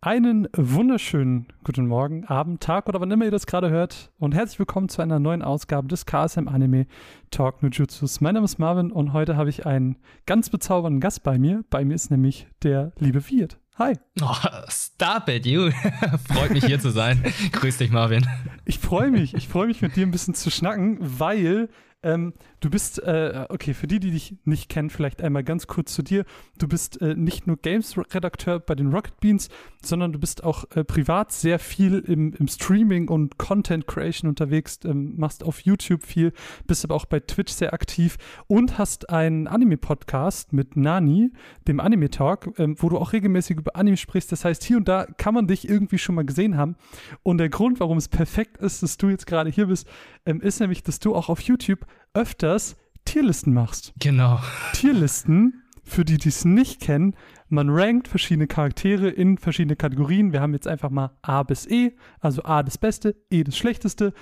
Einen wunderschönen guten Morgen, Abend, Tag oder wann immer ihr das gerade hört und herzlich willkommen zu einer neuen Ausgabe des KSM Anime Talk No Jutsus. Mein Name ist Marvin und heute habe ich einen ganz bezaubernden Gast bei mir. Bei mir ist nämlich der liebe Wirt. Hi. Oh, stop it, you. Freut mich hier zu sein. Grüß dich, Marvin. Ich freue mich. Ich freue mich mit dir ein bisschen zu schnacken, weil ähm, du bist, äh, okay, für die, die dich nicht kennen, vielleicht einmal ganz kurz zu dir. Du bist äh, nicht nur Games-Redakteur bei den Rocket Beans, sondern du bist auch äh, privat sehr viel im, im, Streaming und Content Creation unterwegs, ähm, machst auf YouTube viel, bist aber auch bei Twitch sehr aktiv und hast einen Anime-Podcast mit Nani, dem Anime Talk, ähm, wo du auch regelmäßig über Anime sprichst. Das heißt, hier und da kann man dich irgendwie schon mal gesehen haben. Und der Grund, warum es perfekt ist, dass du jetzt gerade hier bist, ähm, ist nämlich, dass du auch auf YouTube öfters Tierlisten machst. Genau. Tierlisten, für die, die es nicht kennen, man rankt verschiedene Charaktere in verschiedene Kategorien. Wir haben jetzt einfach mal A bis E, also A das Beste, E das Schlechteste.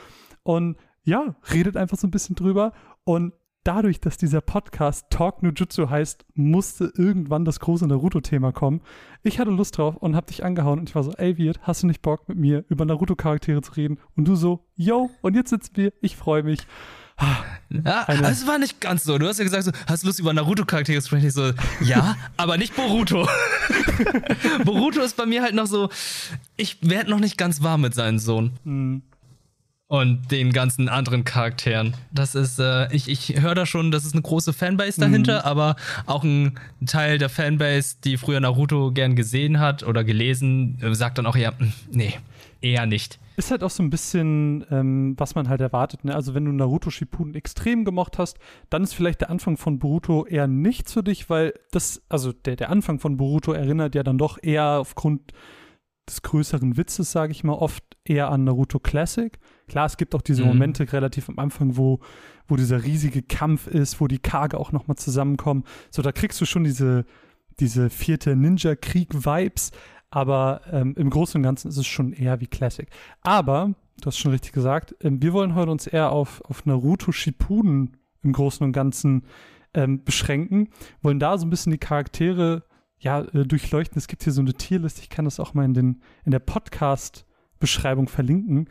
Und ja, redet einfach so ein bisschen drüber. Und dadurch, dass dieser Podcast Talk No Jutsu heißt, musste irgendwann das große Naruto-Thema kommen. Ich hatte Lust drauf und hab dich angehauen und ich war so, ey Wirt, hast du nicht Bock mit mir über Naruto-Charaktere zu reden? Und du so, yo, und jetzt sitzen wir, ich freue mich. Ja, es war nicht ganz so. Du hast ja gesagt, so, hast du Lust über Naruto-Charaktere zu sprechen? Ich so, ja, aber nicht Boruto. Boruto ist bei mir halt noch so, ich werde noch nicht ganz warm mit seinem Sohn. Mhm. Und den ganzen anderen Charakteren. Das ist, äh, ich, ich höre da schon, das ist eine große Fanbase dahinter, mhm. aber auch ein Teil der Fanbase, die früher Naruto gern gesehen hat oder gelesen, äh, sagt dann auch eher, hm, nee, eher nicht. Ist halt auch so ein bisschen, ähm, was man halt erwartet. Ne? Also wenn du Naruto Shippuden extrem gemocht hast, dann ist vielleicht der Anfang von Boruto eher nichts für dich, weil das, also der, der Anfang von Boruto erinnert ja dann doch eher aufgrund des größeren Witzes, sage ich mal, oft eher an Naruto Classic. Klar, es gibt auch diese mhm. Momente relativ am Anfang, wo, wo dieser riesige Kampf ist, wo die Kage auch nochmal zusammenkommen. So, da kriegst du schon diese, diese vierte Ninja-Krieg-Vibes, aber ähm, im Großen und Ganzen ist es schon eher wie Classic. Aber, du hast schon richtig gesagt, ähm, wir wollen heute uns eher auf, auf Naruto Shippuden im Großen und Ganzen ähm, beschränken, wollen da so ein bisschen die Charaktere ja, äh, durchleuchten. Es gibt hier so eine Tierliste, ich kann das auch mal in, den, in der Podcast-Beschreibung verlinken.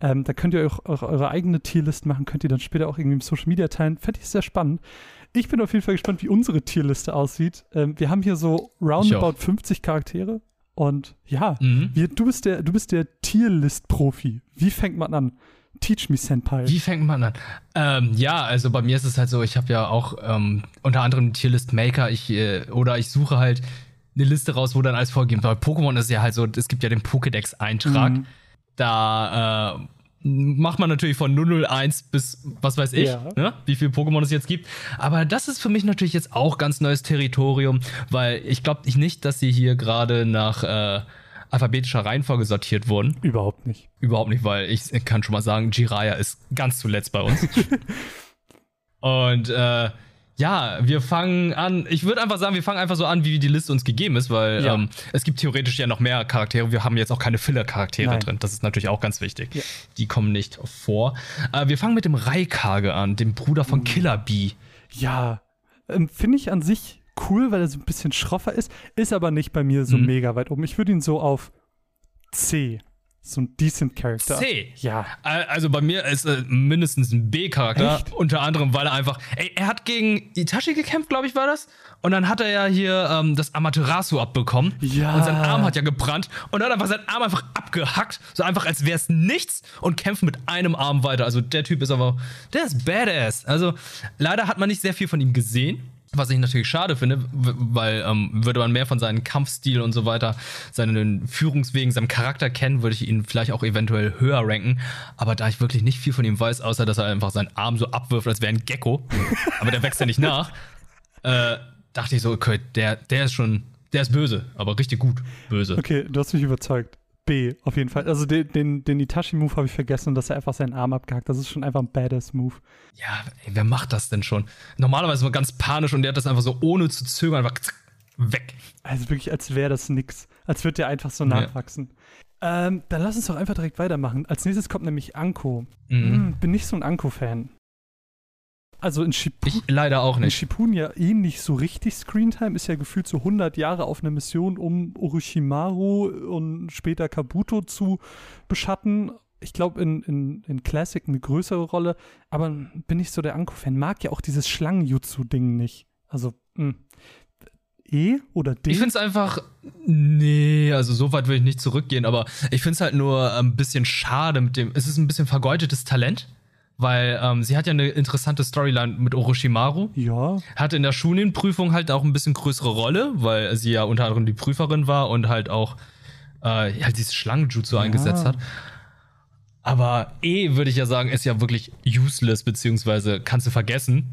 Ähm, da könnt ihr auch, auch, eure eigene Tierliste machen, könnt ihr dann später auch irgendwie im Social Media teilen. Fände ich sehr spannend. Ich bin auf jeden Fall gespannt, wie unsere Tierliste aussieht. Ähm, wir haben hier so roundabout 50 Charaktere. Und ja, mhm. wir, du bist der, du bist der Tierlist-Profi. Wie fängt man an? Teach me, Senpai. Wie fängt man an? Ähm, ja, also bei mir ist es halt so, ich habe ja auch ähm, unter anderem Tierlist Maker, ich, äh, oder ich suche halt eine Liste raus, wo dann alles vorgegeben wird. Bei Pokémon ist ja halt so, es gibt ja den Pokédex-Eintrag. Mhm. Da äh, macht man natürlich von 001 bis was weiß ich, ja. ne? wie viele Pokémon es jetzt gibt. Aber das ist für mich natürlich jetzt auch ganz neues Territorium, weil ich glaube nicht, dass sie hier gerade nach äh, alphabetischer Reihenfolge sortiert wurden. Überhaupt nicht. Überhaupt nicht, weil ich kann schon mal sagen, Jiraya ist ganz zuletzt bei uns. Und äh, ja, wir fangen an. Ich würde einfach sagen, wir fangen einfach so an, wie die Liste uns gegeben ist, weil ja. ähm, es gibt theoretisch ja noch mehr Charaktere. Wir haben jetzt auch keine Filler-Charaktere drin. Das ist natürlich auch ganz wichtig. Ja. Die kommen nicht vor. Äh, wir fangen mit dem Raikage an, dem Bruder von uh. Killer Bee. Ja, ähm, finde ich an sich cool, weil er so ein bisschen schroffer ist, ist aber nicht bei mir so mhm. mega weit oben. Ich würde ihn so auf C so ein decent Charakter. C. Ja. Also bei mir ist er mindestens ein B-Charakter. Unter anderem, weil er einfach. Ey, er hat gegen Itachi gekämpft, glaube ich, war das. Und dann hat er ja hier ähm, das Amaterasu abbekommen. Ja. Und sein Arm hat ja gebrannt. Und dann hat einfach seinen Arm einfach abgehackt. So einfach, als wäre es nichts. Und kämpft mit einem Arm weiter. Also der Typ ist aber. Der ist badass. Also leider hat man nicht sehr viel von ihm gesehen. Was ich natürlich schade finde, weil ähm, würde man mehr von seinem Kampfstil und so weiter, seinen Führungswegen, seinem Charakter kennen, würde ich ihn vielleicht auch eventuell höher ranken. Aber da ich wirklich nicht viel von ihm weiß, außer dass er einfach seinen Arm so abwirft, als wäre ein Gecko, aber der wächst ja nicht nach, äh, dachte ich so, okay, der, der ist schon, der ist böse, aber richtig gut böse. Okay, du hast mich überzeugt. B, auf jeden Fall. Also den, den, den Itachi-Move habe ich vergessen, dass er einfach seinen Arm abgehackt. Das ist schon einfach ein Badass-Move. Ja, ey, wer macht das denn schon? Normalerweise immer ganz panisch und der hat das einfach so ohne zu zögern einfach weg. Also wirklich, als wäre das nix. Als würde der einfach so nachwachsen. Ja. Ähm, dann lass uns doch einfach direkt weitermachen. Als nächstes kommt nämlich Anko. Mhm. Hm, bin nicht so ein Anko-Fan. Also in Shippuden. Leider auch nicht. In Shippuden ja eh nicht so richtig Screentime, ist ja gefühlt so 100 Jahre auf einer Mission, um Orochimaru und später Kabuto zu beschatten. Ich glaube, in, in, in Classic eine größere Rolle, aber bin ich so der Anko-Fan. Mag ja auch dieses Schlangenjutsu-Ding nicht. Also, mh. Hm. E oder D? Ich finde es einfach, nee, also so weit will ich nicht zurückgehen, aber ich finde es halt nur ein bisschen schade mit dem, es ist ein bisschen vergeudetes Talent, weil ähm, sie hat ja eine interessante Storyline mit Orochimaru. Ja. Hatte in der Schunin-Prüfung halt auch ein bisschen größere Rolle, weil sie ja unter anderem die Prüferin war und halt auch äh, halt dieses Schlangenjutsu ja. eingesetzt hat. Aber E, würde ich ja sagen, ist ja wirklich useless, beziehungsweise kannst du vergessen.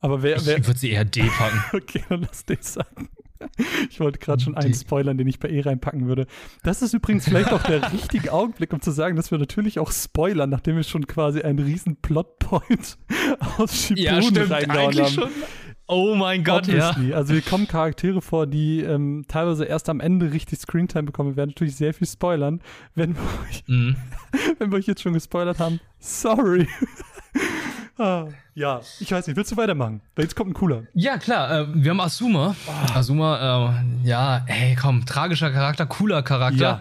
Aber wer, wer ich würde sie eher D packen. okay, dann lass D sagen. Ich wollte gerade schon einen spoilern, den ich bei E reinpacken würde. Das ist übrigens vielleicht auch der richtige Augenblick, um zu sagen, dass wir natürlich auch spoilern, nachdem wir schon quasi einen riesen Plotpoint aus Shippuden ja, stimmt, reingehauen haben. Schon. Oh mein Gott, Obviously. ja. Also hier kommen Charaktere vor, die ähm, teilweise erst am Ende richtig Screentime bekommen. Wir werden natürlich sehr viel spoilern. Wenn wir euch, mm. wenn wir euch jetzt schon gespoilert haben, sorry. Ah, ja, ich weiß nicht, willst du weitermachen? Jetzt kommt ein cooler. Ja, klar, äh, wir haben Asuma. Oh. Asuma, äh, ja, hey, komm, tragischer Charakter, cooler Charakter.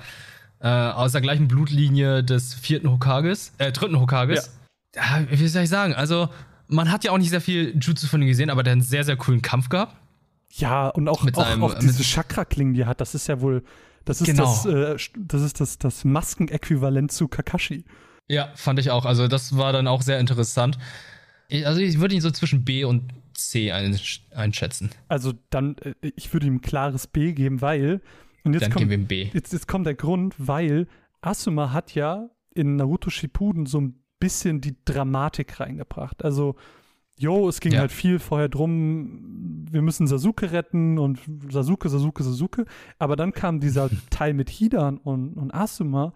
Ja. Äh, aus der gleichen Blutlinie des vierten Hokages, äh, dritten Hokages. Ja. ja. wie soll ich sagen? Also, man hat ja auch nicht sehr viel Jutsu von ihm gesehen, aber der hat einen sehr, sehr coolen Kampf gehabt. Ja, und auch, mit auch, seinem, auch diese Chakra-Klingen, die er hat, das ist ja wohl, das ist genau. das, äh, das ist das, das Maskenäquivalent zu Kakashi. Ja, fand ich auch. Also das war dann auch sehr interessant. Ich, also ich würde ihn so zwischen B und C einschätzen. Also dann, äh, ich würde ihm ein klares B geben, weil. Und jetzt dann kommt, geben wir ihm B. Jetzt, jetzt kommt der Grund, weil Asuma hat ja in Naruto Shippuden so ein bisschen die Dramatik reingebracht. Also, jo, es ging ja. halt viel vorher drum, wir müssen Sasuke retten und Sasuke, Sasuke, Sasuke. Aber dann kam dieser Teil mit Hidan und, und Asuma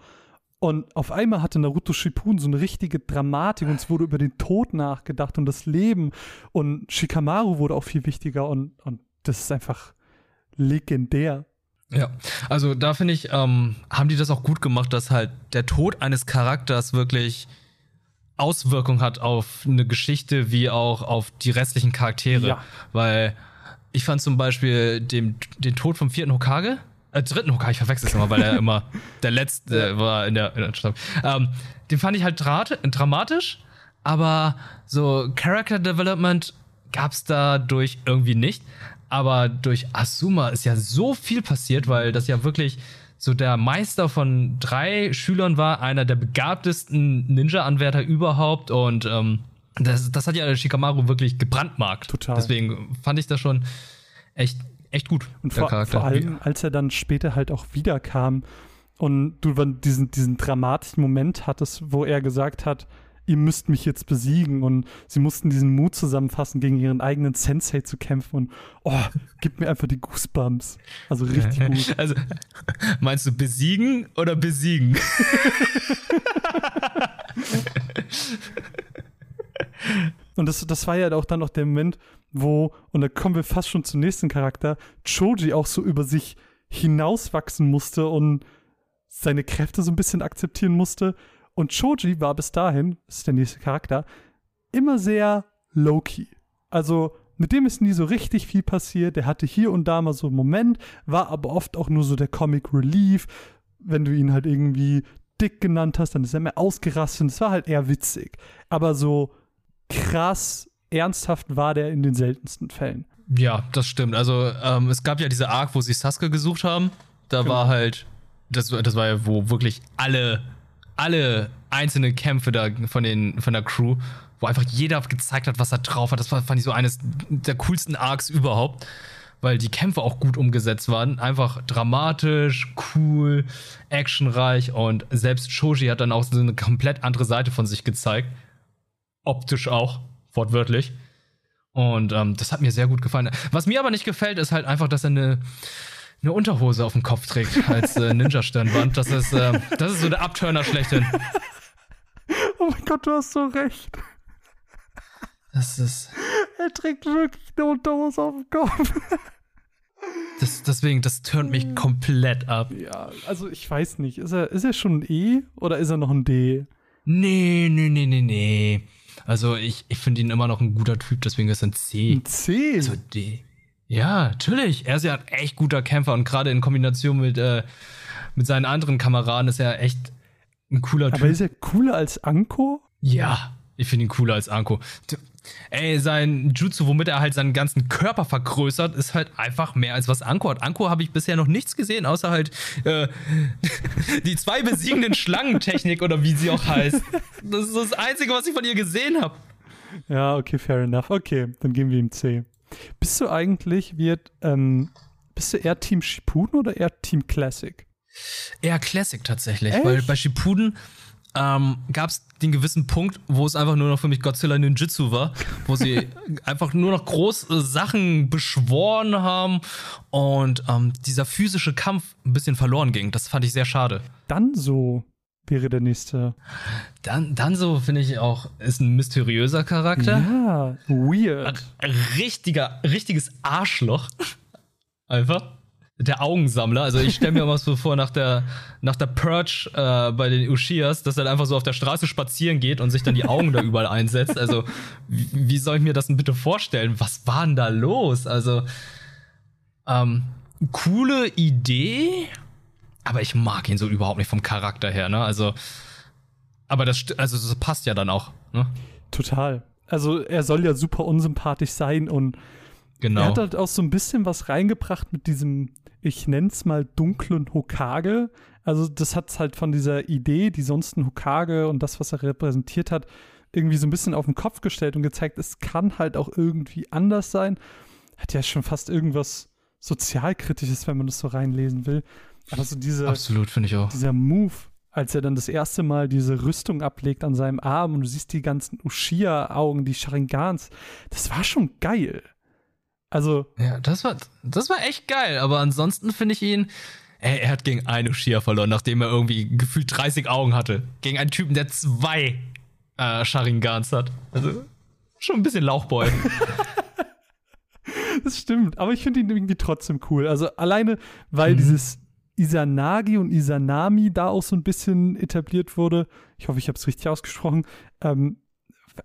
und auf einmal hatte Naruto Shippuden so eine richtige Dramatik und es wurde über den Tod nachgedacht und das Leben und Shikamaru wurde auch viel wichtiger und, und das ist einfach legendär. Ja, also da finde ich, ähm, haben die das auch gut gemacht, dass halt der Tod eines Charakters wirklich Auswirkung hat auf eine Geschichte wie auch auf die restlichen Charaktere. Ja. Weil ich fand zum Beispiel den, den Tod vom vierten Hokage, äh, dritten Hokage, ich verwechsel es immer, weil er immer der letzte war in der, in der Stadt. Ähm, den fand ich halt dramatisch, aber so Character Development gab es dadurch irgendwie nicht. Aber durch Asuma ist ja so viel passiert, weil das ja wirklich so der Meister von drei Schülern war, einer der begabtesten Ninja-Anwärter überhaupt und ähm, das, das hat ja Shikamaru wirklich gebrandmarkt. Total. Deswegen fand ich das schon echt echt gut. Und vor, vor, allem, als er dann später halt auch wiederkam und du diesen, diesen dramatischen Moment hattest, wo er gesagt hat, ihr müsst mich jetzt besiegen und sie mussten diesen Mut zusammenfassen, gegen ihren eigenen Sensei zu kämpfen und oh, gib mir einfach die Goosebumps. Also richtig gut. Also meinst du besiegen oder besiegen? und das, das war ja auch dann noch der Moment, wo, und da kommen wir fast schon zum nächsten Charakter, Choji auch so über sich hinauswachsen musste und seine Kräfte so ein bisschen akzeptieren musste. Und Choji war bis dahin, das ist der nächste Charakter, immer sehr low-key. Also mit dem ist nie so richtig viel passiert. Der hatte hier und da mal so einen Moment, war aber oft auch nur so der Comic Relief. Wenn du ihn halt irgendwie dick genannt hast, dann ist er mehr ausgerastet. Es war halt eher witzig. Aber so krass ernsthaft war der in den seltensten Fällen. Ja, das stimmt. Also ähm, es gab ja diese Arc, wo sie Sasuke gesucht haben. Da genau. war halt, das, das war ja, wo wirklich alle, alle einzelnen Kämpfe da von, den, von der Crew, wo einfach jeder gezeigt hat, was er drauf hat. Das war, fand ich so eines der coolsten Arcs überhaupt, weil die Kämpfe auch gut umgesetzt waren. Einfach dramatisch, cool, actionreich und selbst Shoji hat dann auch so eine komplett andere Seite von sich gezeigt. Optisch auch wortwörtlich. Und ähm, das hat mir sehr gut gefallen. Was mir aber nicht gefällt, ist halt einfach, dass er eine, eine Unterhose auf dem Kopf trägt als äh, Ninja-Stirnband. Das ist, äh, das ist so der Abturner schlechthin. Oh mein Gott, du hast so recht. Das ist. Er trägt wirklich eine Unterhose auf dem Kopf. Das, deswegen, das turnt mich komplett ab. Ja, also ich weiß nicht. Ist er, ist er schon ein E oder ist er noch ein D? Nee, nee, nee, nee, nee. Also ich, ich finde ihn immer noch ein guter Typ, deswegen ist er ein C. Ein C? Also D. Ja, natürlich. Er ist ja ein echt guter Kämpfer und gerade in Kombination mit, äh, mit seinen anderen Kameraden ist er echt ein cooler Typ. Aber ist er cooler als Anko? Ja, ich finde ihn cooler als Anko. Ey, sein Jutsu, womit er halt seinen ganzen Körper vergrößert, ist halt einfach mehr als was Anko hat. Anko habe ich bisher noch nichts gesehen, außer halt äh, die zwei besiegenden Schlangentechnik oder wie sie auch heißt. Das ist das Einzige, was ich von ihr gesehen habe. Ja, okay, fair enough. Okay, dann geben wir ihm C. Bist du eigentlich, wird, ähm, bist du eher Team Shippuden oder eher Team Classic? Eher Classic tatsächlich, Echt? weil bei Shippuden ähm, gab es den gewissen Punkt, wo es einfach nur noch für mich Godzilla Ninjutsu war, wo sie einfach nur noch große Sachen beschworen haben und ähm, dieser physische Kampf ein bisschen verloren ging. Das fand ich sehr schade. Dann so wäre der nächste. Dann, dann so finde ich auch, ist ein mysteriöser Charakter. Ja, weird. Richtiger, richtiges Arschloch. Einfach der Augensammler. Also ich stelle mir mal so vor, nach der, nach der Purge äh, bei den Ushias, dass er dann einfach so auf der Straße spazieren geht und sich dann die Augen da überall einsetzt. Also wie, wie, soll ich mir das denn bitte vorstellen? Was war denn da los? Also ähm, coole Idee, aber ich mag ihn so überhaupt nicht vom Charakter her. Ne? Also aber das, also das passt ja dann auch. Ne? Total. Also er soll ja super unsympathisch sein und Genau. Er hat halt auch so ein bisschen was reingebracht mit diesem ich nenne es mal dunklen Hokage. Also das hat halt von dieser Idee, die sonst ein Hokage und das, was er repräsentiert hat, irgendwie so ein bisschen auf den Kopf gestellt und gezeigt, es kann halt auch irgendwie anders sein. Hat ja schon fast irgendwas sozialkritisches, wenn man das so reinlesen will. Aber so diese, Absolut, finde ich auch. Dieser Move, als er dann das erste Mal diese Rüstung ablegt an seinem Arm und du siehst die ganzen Ushia-Augen, die Sharingans, das war schon geil. Also. Ja, das war, das war echt geil, aber ansonsten finde ich ihn. Ey, er hat gegen einen Ushia verloren, nachdem er irgendwie gefühlt 30 Augen hatte. Gegen einen Typen, der zwei äh, Sharingans hat. Also, schon ein bisschen Lauchboy. das stimmt, aber ich finde ihn irgendwie trotzdem cool. Also, alleine, weil mhm. dieses Isanagi und Isanami da auch so ein bisschen etabliert wurde. Ich hoffe, ich habe es richtig ausgesprochen. Ähm,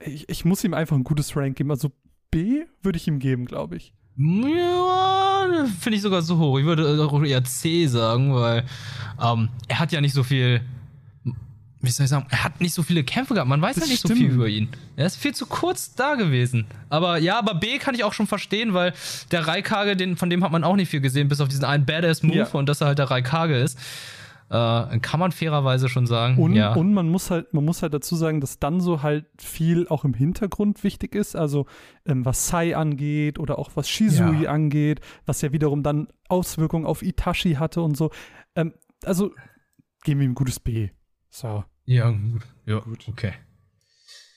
ich, ich, muss ihm einfach ein gutes Rank geben. Also B würde ich ihm geben, glaube ich. Ja, finde ich sogar so hoch. Ich würde auch eher C sagen, weil ähm, er hat ja nicht so viel. Wie soll ich sagen? Er hat nicht so viele Kämpfe gehabt. Man weiß ja nicht stimmt. so viel über ihn. Er ist viel zu kurz da gewesen. Aber ja, aber B kann ich auch schon verstehen, weil der Raikage, den, von dem hat man auch nicht viel gesehen, bis auf diesen einen Badass-Move ja. und dass er halt der Raikage ist. Äh, kann man fairerweise schon sagen. Und, ja. und man muss halt, man muss halt dazu sagen, dass dann so halt viel auch im Hintergrund wichtig ist. Also ähm, was Sai angeht oder auch was Shizui ja. angeht, was ja wiederum dann Auswirkungen auf Itachi hatte und so. Ähm, also geben wir ihm ein gutes B. So. Ja, gut. Ja, gut. Okay.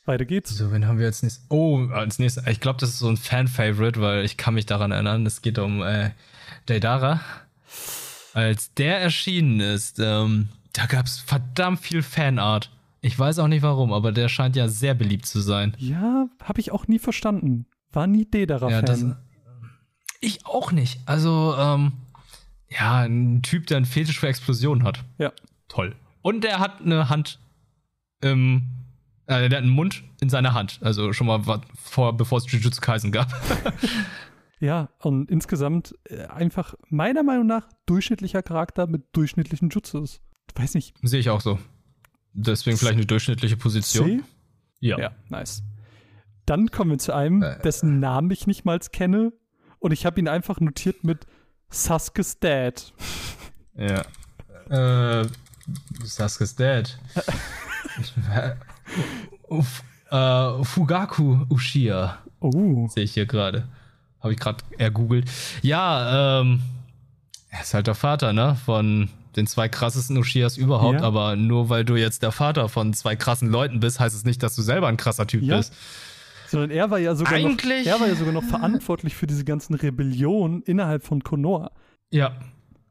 Weiter geht's. So, wen haben wir als nächstes? Oh, als nächstes. Ich glaube, das ist so ein Fan-Favorite, weil ich kann mich daran erinnern. Es geht um äh, Deidara als der erschienen ist, ähm, da gab es verdammt viel Fanart. Ich weiß auch nicht warum, aber der scheint ja sehr beliebt zu sein. Ja, habe ich auch nie verstanden. War nie Dedera-Fan. Ja, ich auch nicht. Also, ähm, ja, ein Typ, der einen Fetisch für Explosionen hat. Ja. Toll. Und der hat eine Hand im, äh, der hat einen Mund in seiner Hand. Also schon mal vor, bevor es Jujutsu Kaisen gab. Ja, und insgesamt äh, einfach meiner Meinung nach durchschnittlicher Charakter mit durchschnittlichen Jutsus. Weiß nicht. Sehe ich auch so. Deswegen vielleicht eine durchschnittliche Position. C? Ja. Ja, nice. Dann kommen wir zu einem, äh, dessen Namen ich nicht mal kenne. Und ich habe ihn einfach notiert mit Sasuke's Dad. Ja. äh, Sasuke's Dad. Uf, äh, Fugaku Ushia. Oh. Sehe ich hier gerade. Habe ich gerade ergoogelt. Ja, ähm, er ist halt der Vater, ne? Von den zwei krassesten Ushias überhaupt. Ja. Aber nur weil du jetzt der Vater von zwei krassen Leuten bist, heißt es nicht, dass du selber ein krasser Typ ja. bist. Sondern er war ja sogar Eigentlich, noch, er war ja sogar noch verantwortlich für diese ganzen Rebellionen innerhalb von Konoha. Ja.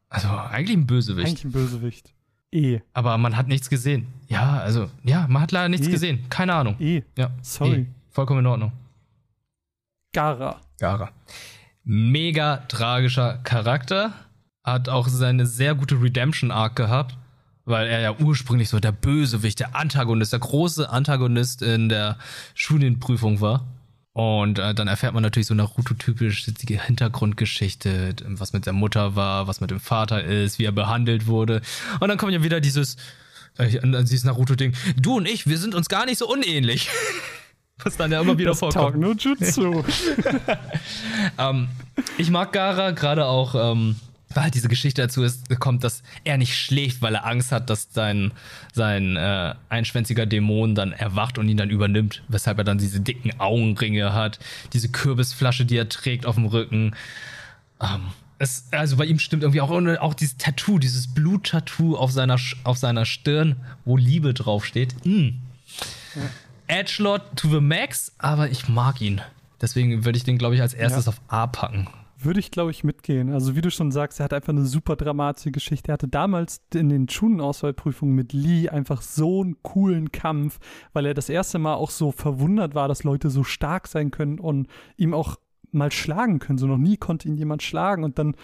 Also eigentlich ein Bösewicht. Eigentlich ein Bösewicht. E. Aber man hat nichts gesehen. Ja, also, ja, man hat leider nichts e. gesehen. Keine Ahnung. E. Ja. Sorry. E. Vollkommen in Ordnung. Gara. Gara. Mega tragischer Charakter. Hat auch seine sehr gute Redemption-Arc gehabt. weil er ja ursprünglich so der Bösewicht, der Antagonist, der große Antagonist in der Studienprüfung war. Und äh, dann erfährt man natürlich so Naruto-typisch die Hintergrundgeschichte, was mit der Mutter war, was mit dem Vater ist, wie er behandelt wurde. Und dann kommt ja wieder dieses, äh, dieses Naruto-Ding. Du und ich, wir sind uns gar nicht so unähnlich. was dann ja immer wieder das vorkommt. No Jutsu. ähm, ich mag Gara gerade auch. Ähm, weil halt diese Geschichte dazu ist, kommt, dass er nicht schläft, weil er Angst hat, dass sein, sein äh, einschwänziger Dämon dann erwacht und ihn dann übernimmt, weshalb er dann diese dicken Augenringe hat, diese Kürbisflasche, die er trägt auf dem Rücken. Ähm, es, also bei ihm stimmt irgendwie auch, auch dieses Tattoo, dieses Bluttattoo auf seiner, auf seiner Stirn, wo Liebe draufsteht. Mm. Ja. Edgelord to the max, aber ich mag ihn. Deswegen würde ich den, glaube ich, als erstes ja. auf A packen. Würde ich, glaube ich, mitgehen. Also wie du schon sagst, er hat einfach eine super dramatische Geschichte. Er hatte damals in den Schulenauswahlprüfungen mit Lee einfach so einen coolen Kampf, weil er das erste Mal auch so verwundert war, dass Leute so stark sein können und ihm auch mal schlagen können. So noch nie konnte ihn jemand schlagen. Und dann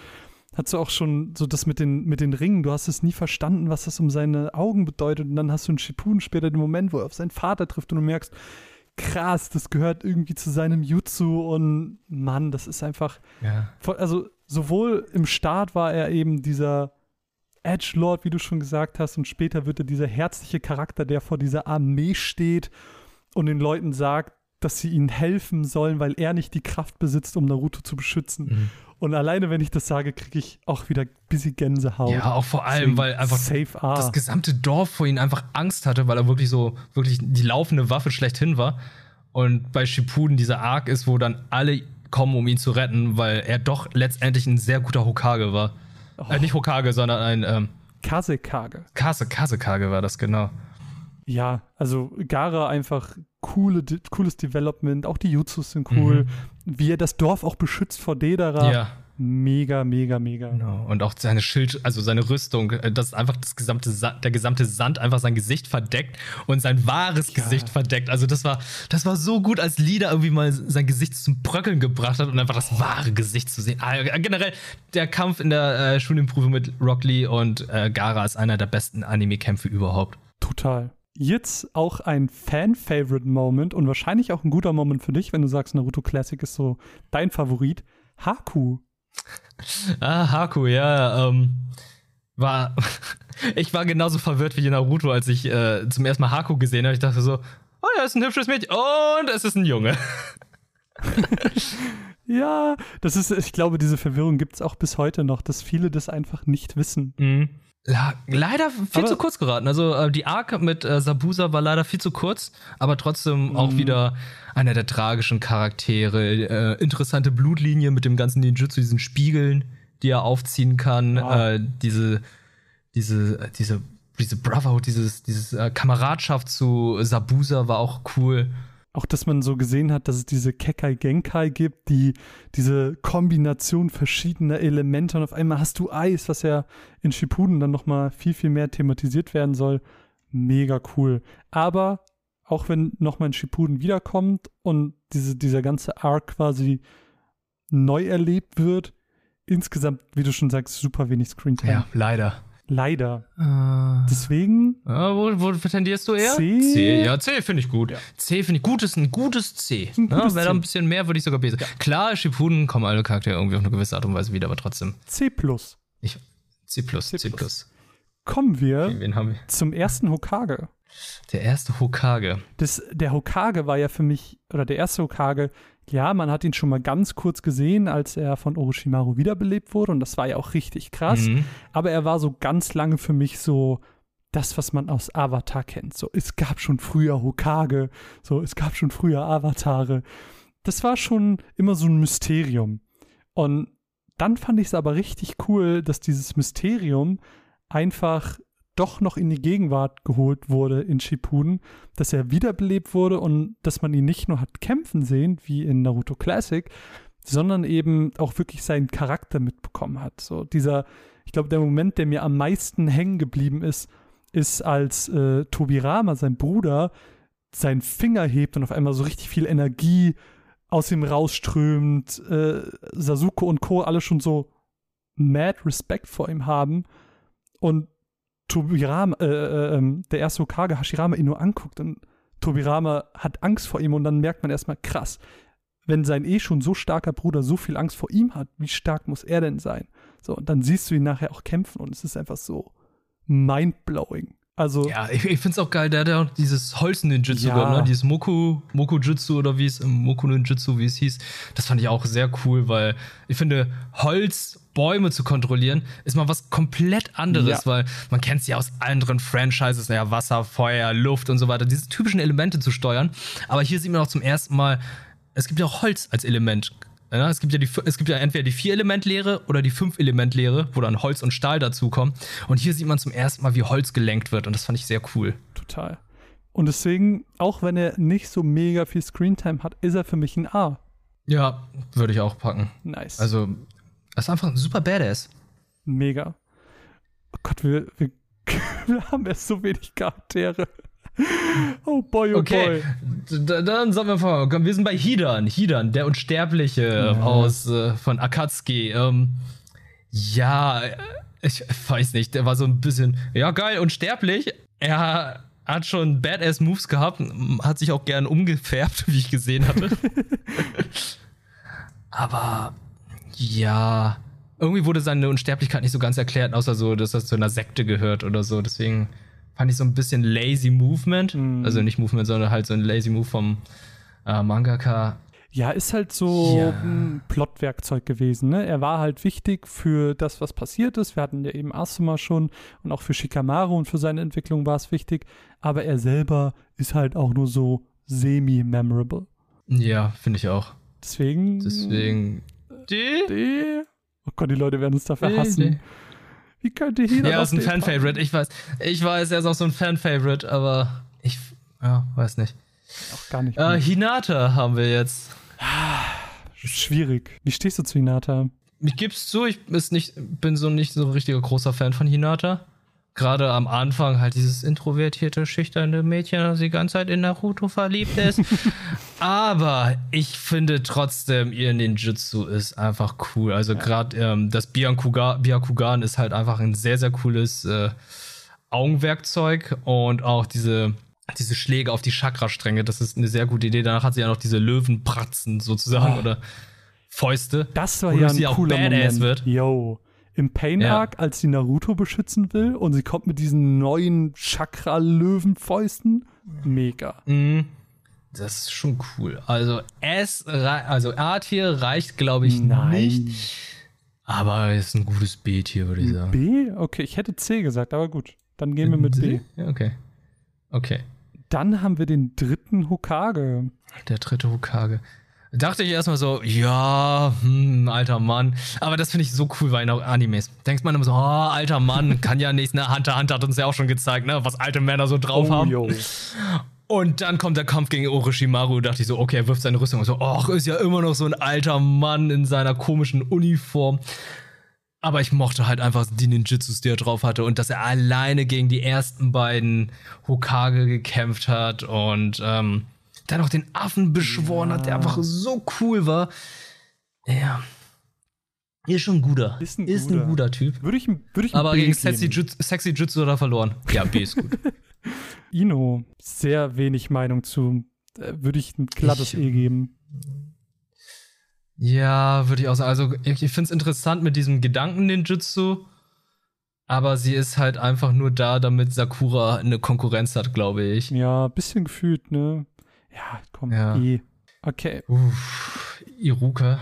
hast du auch schon so das mit den, mit den Ringen. Du hast es nie verstanden, was das um seine Augen bedeutet. Und dann hast du einen Shippuden später den Moment, wo er auf seinen Vater trifft und du merkst, krass, das gehört irgendwie zu seinem Jutsu und Mann, das ist einfach. Ja. Also, sowohl im Start war er eben dieser Edge Lord, wie du schon gesagt hast, und später wird er dieser herzliche Charakter, der vor dieser Armee steht und den Leuten sagt, dass sie ihnen helfen sollen, weil er nicht die Kraft besitzt, um Naruto zu beschützen. Mhm. Und alleine, wenn ich das sage, kriege ich auch wieder ein bisschen Gänsehaut. Ja, auch vor allem, weil einfach das gesamte Dorf vor ihm einfach Angst hatte, weil er wirklich so, wirklich die laufende Waffe schlechthin war. Und bei Shippuden dieser Arc ist, wo dann alle kommen, um ihn zu retten, weil er doch letztendlich ein sehr guter Hokage war. Oh. Äh, nicht Hokage, sondern ein ähm, Kasekage. Kase, Kasekage war das, genau. Ja, also Gara einfach coole, cooles Development, auch die Jutsus sind cool. Mhm. Wie er das Dorf auch beschützt vor Dedera. Ja. Mega, mega, mega. Genau. Und auch seine Schild, also seine Rüstung, äh, dass einfach das gesamte Sand, der gesamte Sand einfach sein Gesicht verdeckt und sein wahres ja. Gesicht verdeckt. Also das war, das war so gut, als Lida irgendwie mal sein Gesicht zum Bröckeln gebracht hat und einfach das wahre Gesicht zu sehen. Ah, generell, der Kampf in der äh, Schulimprüfung mit Rock Lee und äh, Gara ist einer der besten Anime-Kämpfe überhaupt. Total. Jetzt auch ein Fan-Favorite-Moment und wahrscheinlich auch ein guter Moment für dich, wenn du sagst, Naruto Classic ist so dein Favorit. Haku. Ah, Haku, ja, ähm, war, ich war genauso verwirrt wie Naruto, als ich äh, zum ersten Mal Haku gesehen habe. Ich dachte so, oh ja, ist ein hübsches Mädchen und es ist ein Junge. ja, das ist, ich glaube, diese Verwirrung gibt es auch bis heute noch, dass viele das einfach nicht wissen. Mhm. Leider viel aber zu kurz geraten. Also äh, die Arc mit äh, Sabusa war leider viel zu kurz, aber trotzdem auch mhm. wieder einer der tragischen Charaktere. Äh, interessante Blutlinie mit dem ganzen Ninjutsu, diesen Spiegeln, die er aufziehen kann. Ah. Äh, diese, diese, diese, diese Brotherhood, dieses, dieses äh, Kameradschaft zu Sabusa war auch cool auch, dass man so gesehen hat, dass es diese Kekai Genkai gibt, die diese Kombination verschiedener Elemente und auf einmal hast du Eis, was ja in Shippuden dann nochmal viel, viel mehr thematisiert werden soll. Mega cool. Aber auch wenn nochmal ein Shippuden wiederkommt und diese, dieser ganze Arc quasi neu erlebt wird, insgesamt, wie du schon sagst, super wenig Screentime. Ja, leider. Leider. Uh, Deswegen. Uh, wo, wo tendierst du eher? C. C. Ja, C finde ich gut. Ja. C finde ich gut, ist ein gutes C. Ein gutes ja, Wäre da ein bisschen mehr, würde ich sogar B. Ja. Klar, Shippuden kommen alle Charaktere irgendwie auf eine gewisse Art und Weise wieder, aber trotzdem. C plus. Ich, C plus, C, C plus. Kommen wir, okay, wir zum ersten Hokage. Der erste Hokage. Das, der Hokage war ja für mich, oder der erste Hokage ja, man hat ihn schon mal ganz kurz gesehen, als er von Orochimaru wiederbelebt wurde und das war ja auch richtig krass. Mhm. Aber er war so ganz lange für mich so das, was man aus Avatar kennt. So, es gab schon früher Hokage, so, es gab schon früher Avatare. Das war schon immer so ein Mysterium. Und dann fand ich es aber richtig cool, dass dieses Mysterium einfach doch noch in die Gegenwart geholt wurde in Shippuden, dass er wiederbelebt wurde und dass man ihn nicht nur hat kämpfen sehen, wie in Naruto Classic, sondern eben auch wirklich seinen Charakter mitbekommen hat. So dieser, ich glaube, der Moment, der mir am meisten hängen geblieben ist, ist, als äh, Tobirama, sein Bruder, seinen Finger hebt und auf einmal so richtig viel Energie aus ihm rausströmt, äh, Sasuke und Co. alle schon so mad Respekt vor ihm haben und Tobirama, äh, äh, ähm, der erste Hokage Hashirama ihn nur anguckt und Tobirama hat Angst vor ihm und dann merkt man erstmal, krass, wenn sein eh schon so starker Bruder so viel Angst vor ihm hat, wie stark muss er denn sein? So, und dann siehst du ihn nachher auch kämpfen und es ist einfach so mindblowing. Also, ja, ich, ich finde es auch geil, der hat ja auch dieses Holz-Ninjutsu ja. gehabt, ne? Dieses Moku, Moku-Jutsu oder wie es, Moku-Ninjutsu, wie es hieß. Das fand ich auch sehr cool, weil ich finde, Holz, Bäume zu kontrollieren, ist mal was komplett anderes, ja. weil man kennt es ja aus anderen Franchises, ja, Wasser, Feuer, Luft und so weiter, diese typischen Elemente zu steuern. Aber hier sieht man auch zum ersten Mal, es gibt ja auch Holz als Element. Ja, es, gibt ja die, es gibt ja entweder die Vier-Element-Lehre oder die Fünf-Element-Lehre, wo dann Holz und Stahl dazukommen. Und hier sieht man zum ersten Mal, wie Holz gelenkt wird. Und das fand ich sehr cool. Total. Und deswegen, auch wenn er nicht so mega viel Screentime hat, ist er für mich ein A. Ja, würde ich auch packen. Nice. Also, er ist einfach ein super Badass. Mega. Oh Gott, wir, wir, wir haben erst so wenig Charaktere. Oh boy, oh okay. boy. D dann sagen wir mal, wir sind bei Hidan. Hidan, der Unsterbliche ja. aus äh, von Akatsuki. Ähm, ja, ich weiß nicht, der war so ein bisschen, ja geil, unsterblich. Er hat schon Badass Moves gehabt, hat sich auch gern umgefärbt, wie ich gesehen hatte. Aber ja, irgendwie wurde seine Unsterblichkeit nicht so ganz erklärt, außer so, dass er zu einer Sekte gehört oder so. Deswegen fand ich so ein bisschen lazy Movement. Mhm. Also nicht Movement, sondern halt so ein lazy Move vom äh, Mangaka. Ja, ist halt so ja. ein Plotwerkzeug gewesen. Ne? Er war halt wichtig für das, was passiert ist. Wir hatten ja eben Asuma schon und auch für Shikamaru und für seine Entwicklung war es wichtig. Aber er selber ist halt auch nur so semi-memorable. Ja, finde ich auch. Deswegen. Deswegen. D? D? Oh Gott, die Leute werden uns dafür hassen. D. Wie könnte hier Ja, ist ein Fan-Favorite, ich weiß. Ich weiß, er ist auch so ein Fan-Favorite, aber ich ja, weiß nicht. Auch gar nicht. Äh, Hinata haben wir jetzt. Schwierig. Wie stehst du zu Hinata? Ich geb's zu, ich nicht, bin so nicht so ein richtiger großer Fan von Hinata gerade am Anfang halt dieses introvertierte, schüchterne Mädchen, das die ganze Zeit in Naruto verliebt ist. Aber ich finde trotzdem, ihr Ninjutsu ist einfach cool. Also ja. gerade ähm, das Byakugan, Byakugan ist halt einfach ein sehr, sehr cooles äh, Augenwerkzeug und auch diese diese Schläge auf die Chakrastränge, das ist eine sehr gute Idee. Danach hat sie ja noch diese Löwenpratzen sozusagen oh. oder Fäuste. Das war ja ein cooler Moment. wird. Yo im Pain Arc, ja. als sie Naruto beschützen will und sie kommt mit diesen neuen Chakra-Löwenfäusten. Mega. Mhm. Das ist schon cool. Also S, also A-Tier reicht, glaube ich, Nein. nicht. Aber ist ein gutes B-Tier, würde ich sagen. B? Okay, ich hätte C gesagt, aber gut. Dann gehen wir mit C? B. Okay. Okay. Dann haben wir den dritten Hokage. Der dritte Hokage dachte ich erstmal so, ja, hm, alter Mann. Aber das finde ich so cool bei Animes. Denkt man immer so, oh, alter Mann, kann ja nicht, ne? Hunter Hunter hat uns ja auch schon gezeigt, ne? Was alte Männer so drauf oh, haben. Yo. Und dann kommt der Kampf gegen Orochimaru. Dachte ich so, okay, er wirft seine Rüstung und so, ach, ist ja immer noch so ein alter Mann in seiner komischen Uniform. Aber ich mochte halt einfach die Ninjutsus, die er drauf hatte und dass er alleine gegen die ersten beiden Hokage gekämpft hat und ähm, dann noch den Affen beschworen ja. hat, der einfach so cool war. Ja. Ist schon ein guter. Ist ein, ist guter. ein guter Typ. Würde ich, würde ich Aber gegen Sexy Jutsu, Sexy Jutsu hat er verloren. Ja, B ist gut. Ino, sehr wenig Meinung zu. Äh, würde ich ein glattes ich, E geben. Ja, würde ich auch sagen. Also, ich, ich finde es interessant mit diesem Gedanken-Ninjutsu. Aber sie ist halt einfach nur da, damit Sakura eine Konkurrenz hat, glaube ich. Ja, bisschen gefühlt, ne? Ja, komm, ja. I. Okay. Uff, Iruka.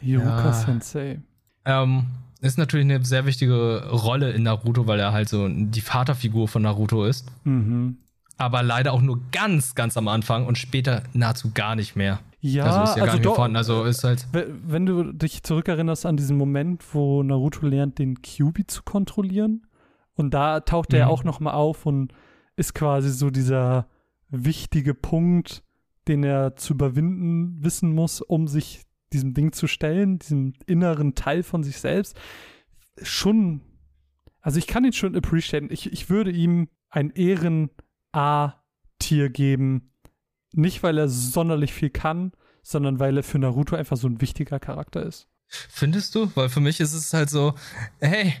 Iruka ja. Sensei. Ähm, ist natürlich eine sehr wichtige Rolle in Naruto, weil er halt so die Vaterfigur von Naruto ist. Mhm. Aber leider auch nur ganz, ganz am Anfang und später nahezu gar nicht mehr. Ja, also ist ja also, nicht Also ist halt. Wenn du dich zurückerinnerst an diesen Moment, wo Naruto lernt, den Kyubi zu kontrollieren, und da taucht mhm. er auch noch mal auf und ist quasi so dieser wichtige Punkt, den er zu überwinden wissen muss, um sich diesem Ding zu stellen, diesem inneren Teil von sich selbst, schon, also ich kann ihn schon appreciaten. Ich, ich würde ihm ein Ehren-A-Tier geben. Nicht, weil er sonderlich viel kann, sondern weil er für Naruto einfach so ein wichtiger Charakter ist. Findest du? Weil für mich ist es halt so, hey,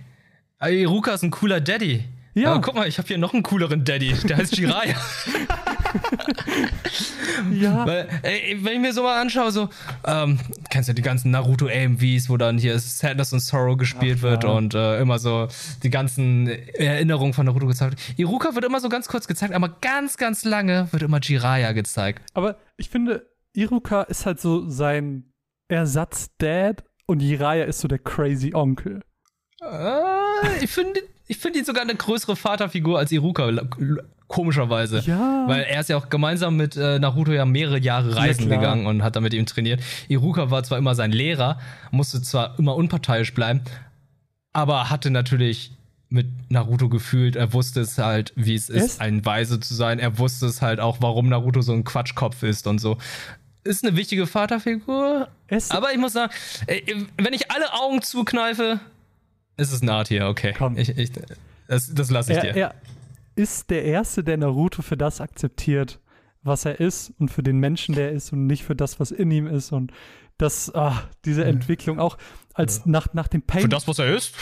Iruka ist ein cooler Daddy. Ja. Aber guck mal, ich habe hier noch einen cooleren Daddy. Der heißt Jiraiya. ja. Weil, ey, wenn ich mir so mal anschaue, so, ähm, kennst du die ganzen Naruto-AMVs, wo dann hier Sadness und Sorrow gespielt Ach, wird ja. und äh, immer so die ganzen Erinnerungen von Naruto gezeigt wird. Iruka wird immer so ganz kurz gezeigt, aber ganz, ganz lange wird immer Jiraiya gezeigt. Aber ich finde, Iruka ist halt so sein Ersatz-Dad und Jiraiya ist so der crazy Onkel. Äh, ich finde ich finde ihn sogar eine größere Vaterfigur als Iruka, komischerweise. Ja. Weil er ist ja auch gemeinsam mit äh, Naruto ja mehrere Jahre reisen ja, gegangen und hat da mit ihm trainiert. Iruka war zwar immer sein Lehrer, musste zwar immer unparteiisch bleiben, aber hatte natürlich mit Naruto gefühlt. Er wusste es halt, wie es ist, ein Weise zu sein. Er wusste es halt auch, warum Naruto so ein Quatschkopf ist und so. Ist eine wichtige Vaterfigur. Es aber ich muss sagen, wenn ich alle Augen zukneife, ist es naht hier, okay. Komm. Ich, ich, das das lasse ich er, dir. Er ist der Erste, der Naruto für das akzeptiert, was er ist und für den Menschen, der er ist und nicht für das, was in ihm ist. Und das, ah, diese Entwicklung auch als ja. nach, nach dem Pain. Für das, was er ist?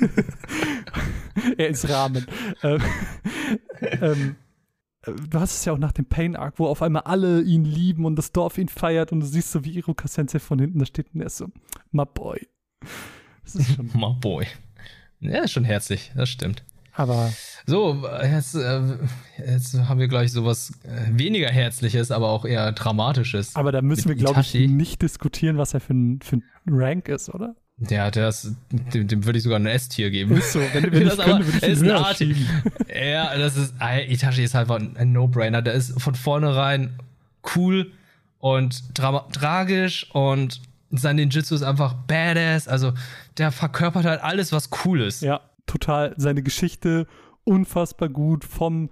er ist Rahmen. ähm, ähm, du hast es ja auch nach dem Pain Arc, wo auf einmal alle ihn lieben und das Dorf ihn feiert und du siehst so wie Iruka Sensei von hinten da steht und er ist so, my boy. Das ist schon. My boy. Ja, ist schon herzlich, das stimmt. Aber. So, jetzt, äh, jetzt haben wir gleich sowas äh, weniger Herzliches, aber auch eher Dramatisches. Aber da müssen wir, glaube ich, nicht diskutieren, was er für ein, für ein Rank ist, oder? Ja, ist, dem, dem würde ich sogar ein S-Tier geben. Ist so, wenn, wenn das könnte, würde ich ist ein Ja, das ist, Itachi ist halt ein No-Brainer. Der ist von vornherein cool und tragisch und sein Ninjutsu ist einfach badass. Also der verkörpert halt alles, was cool ist. Ja, total. Seine Geschichte unfassbar gut. Vom,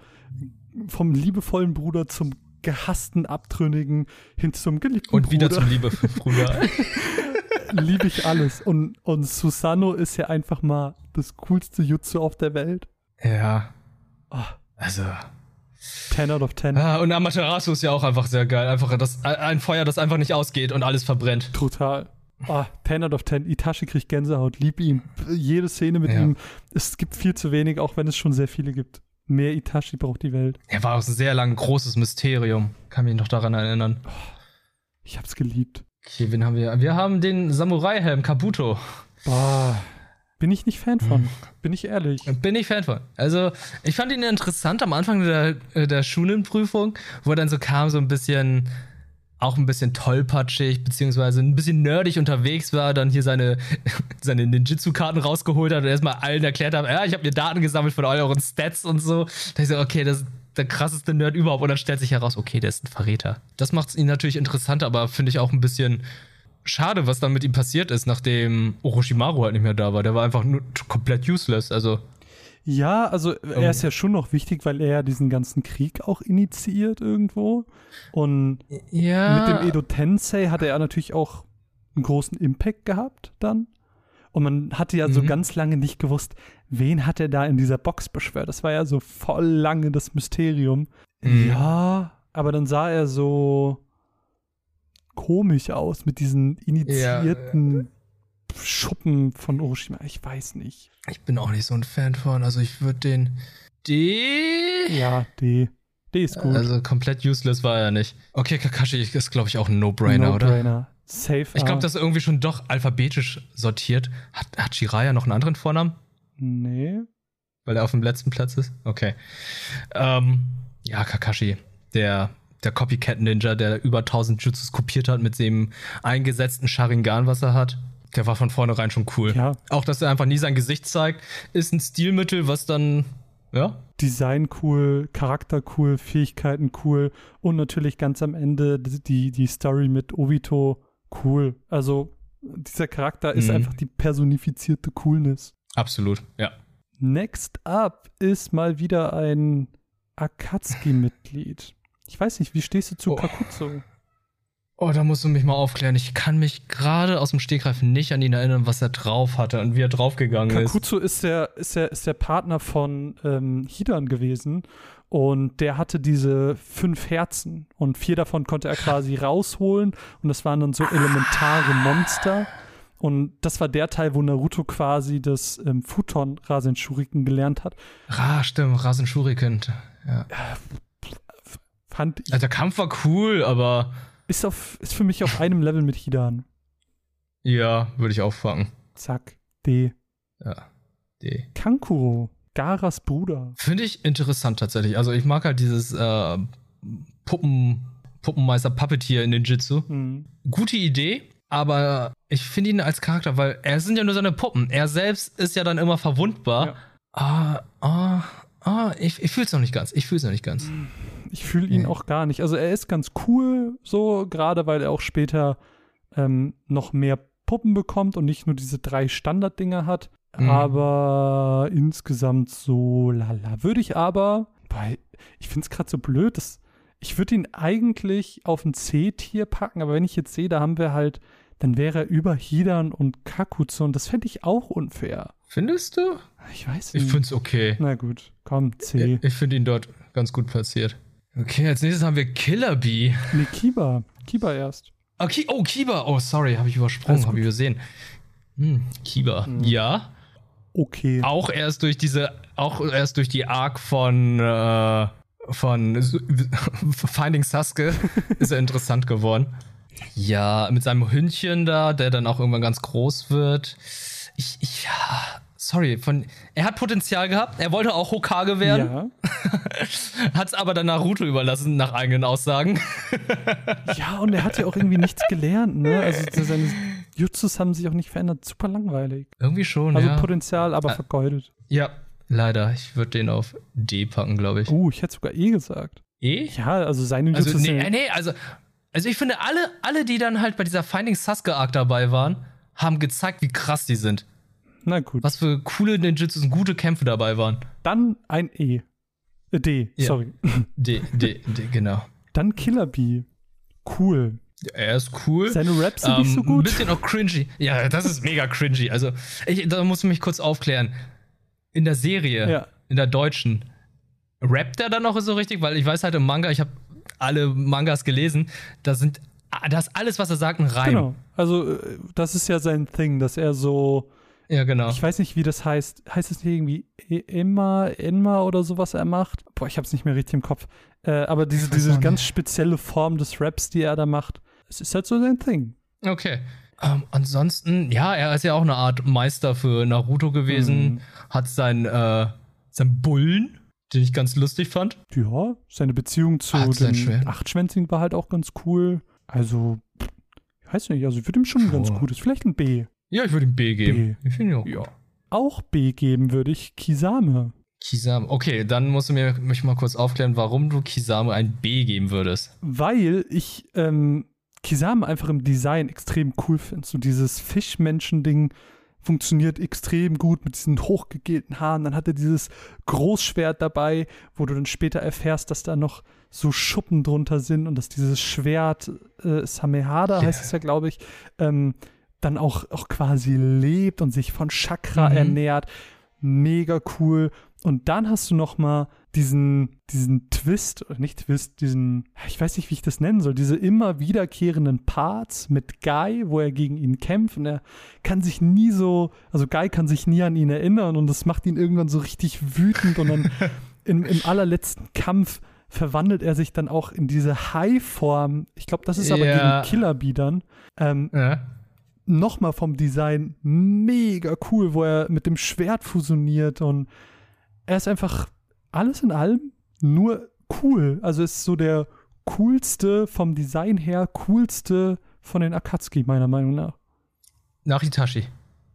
vom liebevollen Bruder zum gehassten Abtrünnigen hin zum geliebten Und wieder zum liebevollen Bruder. Liebe ich alles. Und, und Susano ist ja einfach mal das coolste Jutsu auf der Welt. Ja. Oh. Also, 10 out of 10. Ah, und Amaterasu ist ja auch einfach sehr geil. Einfach das, ein Feuer, das einfach nicht ausgeht und alles verbrennt. Total. Oh, 10 out of 10. Itachi kriegt Gänsehaut. Lieb ihn. Jede Szene mit ja. ihm. Es gibt viel zu wenig, auch wenn es schon sehr viele gibt. Mehr Itachi braucht die Welt. Er war auch sehr lang ein großes Mysterium. Kann mich noch daran erinnern. Oh, ich hab's geliebt. Okay, wen haben wir? Wir haben den Samurai-Helm, Kabuto. Boah. Bin ich nicht Fan von. Hm. Bin ich ehrlich. Bin ich Fan von. Also, ich fand ihn interessant am Anfang der, der Schulenprüfung, wo er dann so kam, so ein bisschen, auch ein bisschen tollpatschig, beziehungsweise ein bisschen nerdig unterwegs war, dann hier seine, seine Ninjutsu-Karten rausgeholt hat und erstmal allen erklärt hat, ja, ich habe mir Daten gesammelt von euren Stats und so. Da ich so, okay, das ist der krasseste Nerd überhaupt. Und dann stellt sich heraus, okay, der ist ein Verräter. Das macht ihn natürlich interessanter, aber finde ich auch ein bisschen schade, was dann mit ihm passiert ist, nachdem Orochimaru halt nicht mehr da war. Der war einfach nur komplett useless. Also. Ja, also er ist ja schon noch wichtig, weil er ja diesen ganzen Krieg auch initiiert irgendwo. Und ja. mit dem Edo Tensei hat er ja natürlich auch einen großen Impact gehabt dann. Und man hatte ja mhm. so ganz lange nicht gewusst, wen hat er da in dieser Box beschwört. Das war ja so voll lange das Mysterium. Mhm. Ja, aber dann sah er so komisch aus mit diesen initiierten ja. Schuppen von Orochima. Ich weiß nicht. Ich bin auch nicht so ein Fan von. Also ich würde den D. Ja, D. D ist gut. Also komplett useless war er nicht. Okay, Kakashi ist, glaube ich, auch ein No-Brainer, no oder? No-Brainer. Safe. Ich glaube, das ist irgendwie schon doch alphabetisch sortiert. Hat, hat Jiraiya noch einen anderen Vornamen? Nee. Weil er auf dem letzten Platz ist? Okay. Ähm, ja, Kakashi. Der der Copycat-Ninja, der über 1000 Jutsus kopiert hat mit dem eingesetzten Sharingan, was er hat. Der war von vornherein schon cool. Ja. Auch, dass er einfach nie sein Gesicht zeigt, ist ein Stilmittel, was dann, ja. Design cool, Charakter cool, Fähigkeiten cool und natürlich ganz am Ende die, die Story mit Obito cool. Also, dieser Charakter ist mhm. einfach die personifizierte Coolness. Absolut, ja. Next up ist mal wieder ein Akatsuki-Mitglied. Ich weiß nicht, wie stehst du zu oh. Kakuzu? Oh, da musst du mich mal aufklären. Ich kann mich gerade aus dem Stegreif nicht an ihn erinnern, was er drauf hatte und wie er draufgegangen ist. Kakuzu ist der, ist der, ist der Partner von ähm, Hidan gewesen und der hatte diese fünf Herzen und vier davon konnte er quasi rausholen und das waren dann so elementare Monster Und das war der Teil, wo Naruto quasi das ähm, Futon Rasen Shuriken gelernt hat. Ah, stimmt, Rasen Shuriken. Ja. Fand ich. Also der Kampf war cool, aber. Ist, auf, ist für mich auf einem Level mit Hidan. Ja, würde ich auffangen. Zack. D. Ja. D. Kankuro. Garas Bruder. Finde ich interessant tatsächlich. Also ich mag halt dieses äh, Puppen, Puppenmeister Puppetier in den Jitsu. Mhm. Gute Idee, aber ich finde ihn als Charakter, weil er sind ja nur seine Puppen. Er selbst ist ja dann immer verwundbar. Ja. Ah, ah, ah, ich, ich fühle es noch nicht ganz. Ich fühle es noch nicht ganz. Ich fühle ihn nee. auch gar nicht. Also er ist ganz cool, so gerade weil er auch später ähm, noch mehr Puppen bekommt und nicht nur diese drei Standarddinger hat. Mhm. Aber insgesamt so lala. Würde ich aber, weil ich finde es gerade so blöd, dass ich würde ihn eigentlich auf ein C-Tier packen, aber wenn ich jetzt sehe, da haben wir halt, dann wäre er über Hidan und Kakuzu und das fände ich auch unfair. Findest du? Ich weiß nicht. Ich finde es okay. Na gut, komm, C. Ich, ich finde ihn dort ganz gut platziert. Okay, als nächstes haben wir Killer Bee. Nee, Kiba. Kiba erst. Okay, oh, Kiba. Oh, sorry, habe ich übersprungen, habe ich übersehen. Hm, Kiba. Mhm. Ja. Okay. Auch erst durch diese, auch erst durch die Arc von, äh, von Finding Sasuke ist er interessant geworden. Ja, mit seinem Hündchen da, der dann auch irgendwann ganz groß wird. Ich, ich, ja, sorry, von, er hat Potenzial gehabt, er wollte auch Hokage werden. Ja. hat es aber dann Naruto überlassen, nach eigenen Aussagen. ja, und er hat ja auch irgendwie nichts gelernt, ne? Also seine Jutsus haben sich auch nicht verändert. Super langweilig. Irgendwie schon, also ja. Potenzial, aber vergeudet. Ja, leider. Ich würde den auf D packen, glaube ich. Uh, ich hätte sogar E gesagt. E? Ja, also seine Jutsus. Also, nee, nee, also, also ich finde, alle, alle, die dann halt bei dieser Finding Sasuke Arc dabei waren, haben gezeigt, wie krass die sind. Na gut. Was für coole Ninjutsus und gute Kämpfe dabei waren. Dann ein E. Äh, D, ja. sorry. D, D, D, genau. Dann Killer Bee. Cool. Er ist cool. Seine Raps sind ähm, nicht so gut. Ein bisschen auch cringy. Ja, das ist mega cringy. Also, ich, da muss ich mich kurz aufklären. In der Serie, ja. in der deutschen, rappt er dann noch so richtig? Weil ich weiß halt im Manga, ich habe alle Mangas gelesen, da sind das alles, was er sagt, ein Reim. Genau. Also, äh, das ist ja sein Thing, dass er so ja, genau. Ich weiß nicht, wie das heißt. Heißt es irgendwie Emma, Enma oder so, was er macht? Boah, ich hab's nicht mehr richtig im Kopf. Äh, aber diese, diese ganz spezielle Form des Raps, die er da macht, es ist halt so sein Thing. Okay. Ähm, ansonsten, ja, er ist ja auch eine Art Meister für Naruto gewesen. Mhm. Hat sein, äh, sein Bullen, den ich ganz lustig fand. Ja, seine Beziehung zu Ach, den Achtschwänzigen war halt auch ganz cool. Also, ich weiß nicht, also ich würde ihm schon oh. ganz gut. Ist vielleicht ein B. Ja, ich würde ihm B geben. B. Ich finde auch. Ja. Auch B geben würde ich Kisame. Kisame. Okay, dann musst du mir mich mal kurz aufklären, warum du Kisame ein B geben würdest. Weil ich ähm, Kisame einfach im Design extrem cool finde. So dieses Fischmenschen-Ding funktioniert extrem gut mit diesen hochgegelten Haaren. Dann hat er dieses Großschwert dabei, wo du dann später erfährst, dass da noch so Schuppen drunter sind und dass dieses Schwert, äh, Samehada yeah. heißt es ja, glaube ich, ähm, dann auch, auch quasi lebt und sich von Chakra mhm. ernährt. Mega cool. Und dann hast du noch mal diesen, diesen Twist, oder nicht Twist, diesen, ich weiß nicht, wie ich das nennen soll, diese immer wiederkehrenden Parts mit Guy, wo er gegen ihn kämpft und er kann sich nie so, also Guy kann sich nie an ihn erinnern und das macht ihn irgendwann so richtig wütend und dann im, im allerletzten Kampf verwandelt er sich dann auch in diese High-Form. Ich glaube, das ist aber ja. gegen Killer Bee dann. Ähm, ja nochmal vom Design mega cool, wo er mit dem Schwert fusioniert und er ist einfach alles in allem nur cool. Also ist so der coolste vom Design her, coolste von den Akatsuki, meiner Meinung nach. Nach Itachi.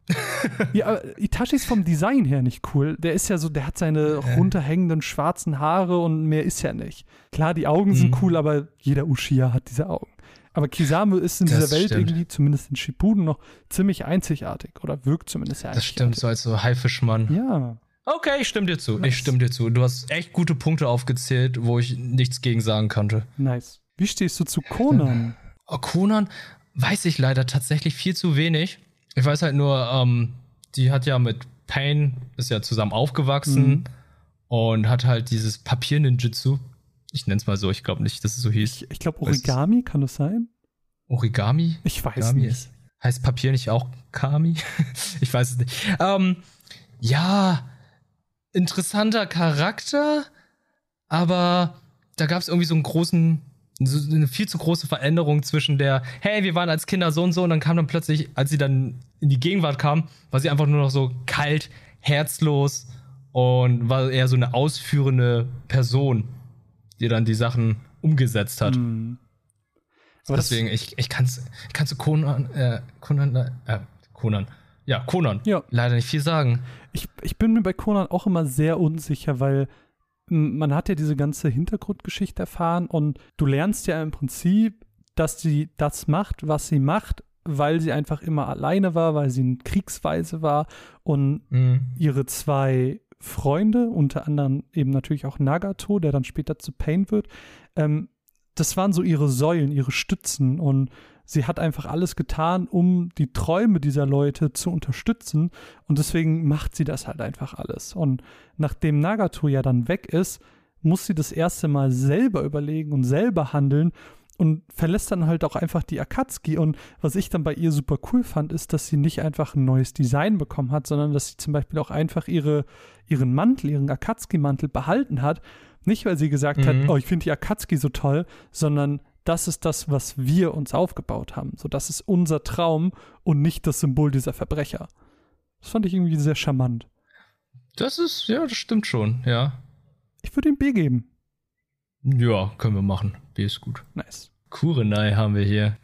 ja, aber Itachi ist vom Design her nicht cool. Der ist ja so, der hat seine runterhängenden schwarzen Haare und mehr ist ja nicht. Klar, die Augen sind mhm. cool, aber jeder Uchiha hat diese Augen. Aber Kisame ist in das dieser Welt stimmt. irgendwie, zumindest in Shippuden, noch ziemlich einzigartig oder wirkt zumindest ja Das stimmt, so als so Haifischmann. Ja. Okay, ich stimme dir zu. Nice. Ich stimme dir zu. Du hast echt gute Punkte aufgezählt, wo ich nichts gegen sagen konnte. Nice. Wie stehst du zu Conan? Oh, Conan weiß ich leider tatsächlich viel zu wenig. Ich weiß halt nur, ähm, die hat ja mit Pain, ist ja zusammen aufgewachsen mhm. und hat halt dieses Papier-Ninjutsu. Ich nenne es mal so, ich glaube nicht, dass es so hieß. Ich, ich glaube, Origami, kann das sein? Origami? Ich weiß Origami nicht. Ist, Heißt Papier nicht auch Kami? ich weiß es nicht. Ähm, ja, interessanter Charakter, aber da gab es irgendwie so einen großen, eine viel zu große Veränderung zwischen der, hey, wir waren als Kinder so und so, und dann kam dann plötzlich, als sie dann in die Gegenwart kam, war sie einfach nur noch so kalt, herzlos und war eher so eine ausführende Person, die dann die Sachen umgesetzt hat. Mhm. Aber Deswegen, ich, ich kann es ich kann's zu Conan, äh, Conan, äh, Conan, ja, Conan, ja. leider nicht viel sagen. Ich, ich bin mir bei Conan auch immer sehr unsicher, weil man hat ja diese ganze Hintergrundgeschichte erfahren und du lernst ja im Prinzip, dass sie das macht, was sie macht, weil sie einfach immer alleine war, weil sie in Kriegsweise war und mhm. ihre zwei Freunde, unter anderem eben natürlich auch Nagato, der dann später zu Pain wird, ähm, das waren so ihre Säulen, ihre Stützen und sie hat einfach alles getan, um die Träume dieser Leute zu unterstützen und deswegen macht sie das halt einfach alles. Und nachdem Nagato ja dann weg ist, muss sie das erste Mal selber überlegen und selber handeln und verlässt dann halt auch einfach die Akatsuki. Und was ich dann bei ihr super cool fand, ist, dass sie nicht einfach ein neues Design bekommen hat, sondern dass sie zum Beispiel auch einfach ihre, ihren Mantel, ihren Akatsuki-Mantel behalten hat nicht, weil sie gesagt mhm. hat, oh, ich finde die Akatsuki so toll, sondern das ist das, was wir uns aufgebaut haben. So, das ist unser Traum und nicht das Symbol dieser Verbrecher. Das fand ich irgendwie sehr charmant. Das ist, ja, das stimmt schon, ja. Ich würde ihm B geben. Ja, können wir machen. B ist gut. Nice. Kurenai haben wir hier.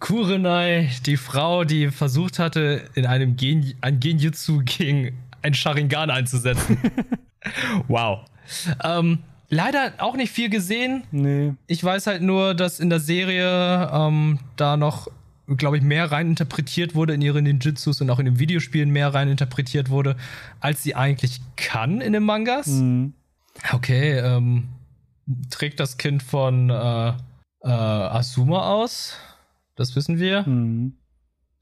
Kurenai, die Frau, die versucht hatte, in einem Gen ein Genjutsu gegen ein Sharingan einzusetzen. wow. Ähm, leider auch nicht viel gesehen. Nee. Ich weiß halt nur, dass in der Serie ähm, da noch, glaube ich, mehr reininterpretiert wurde in ihre Ninjutsus und auch in den Videospielen mehr reininterpretiert wurde, als sie eigentlich kann in den Mangas. Mhm. Okay, ähm, trägt das Kind von äh, äh, Asuma aus. Das wissen wir. Mhm.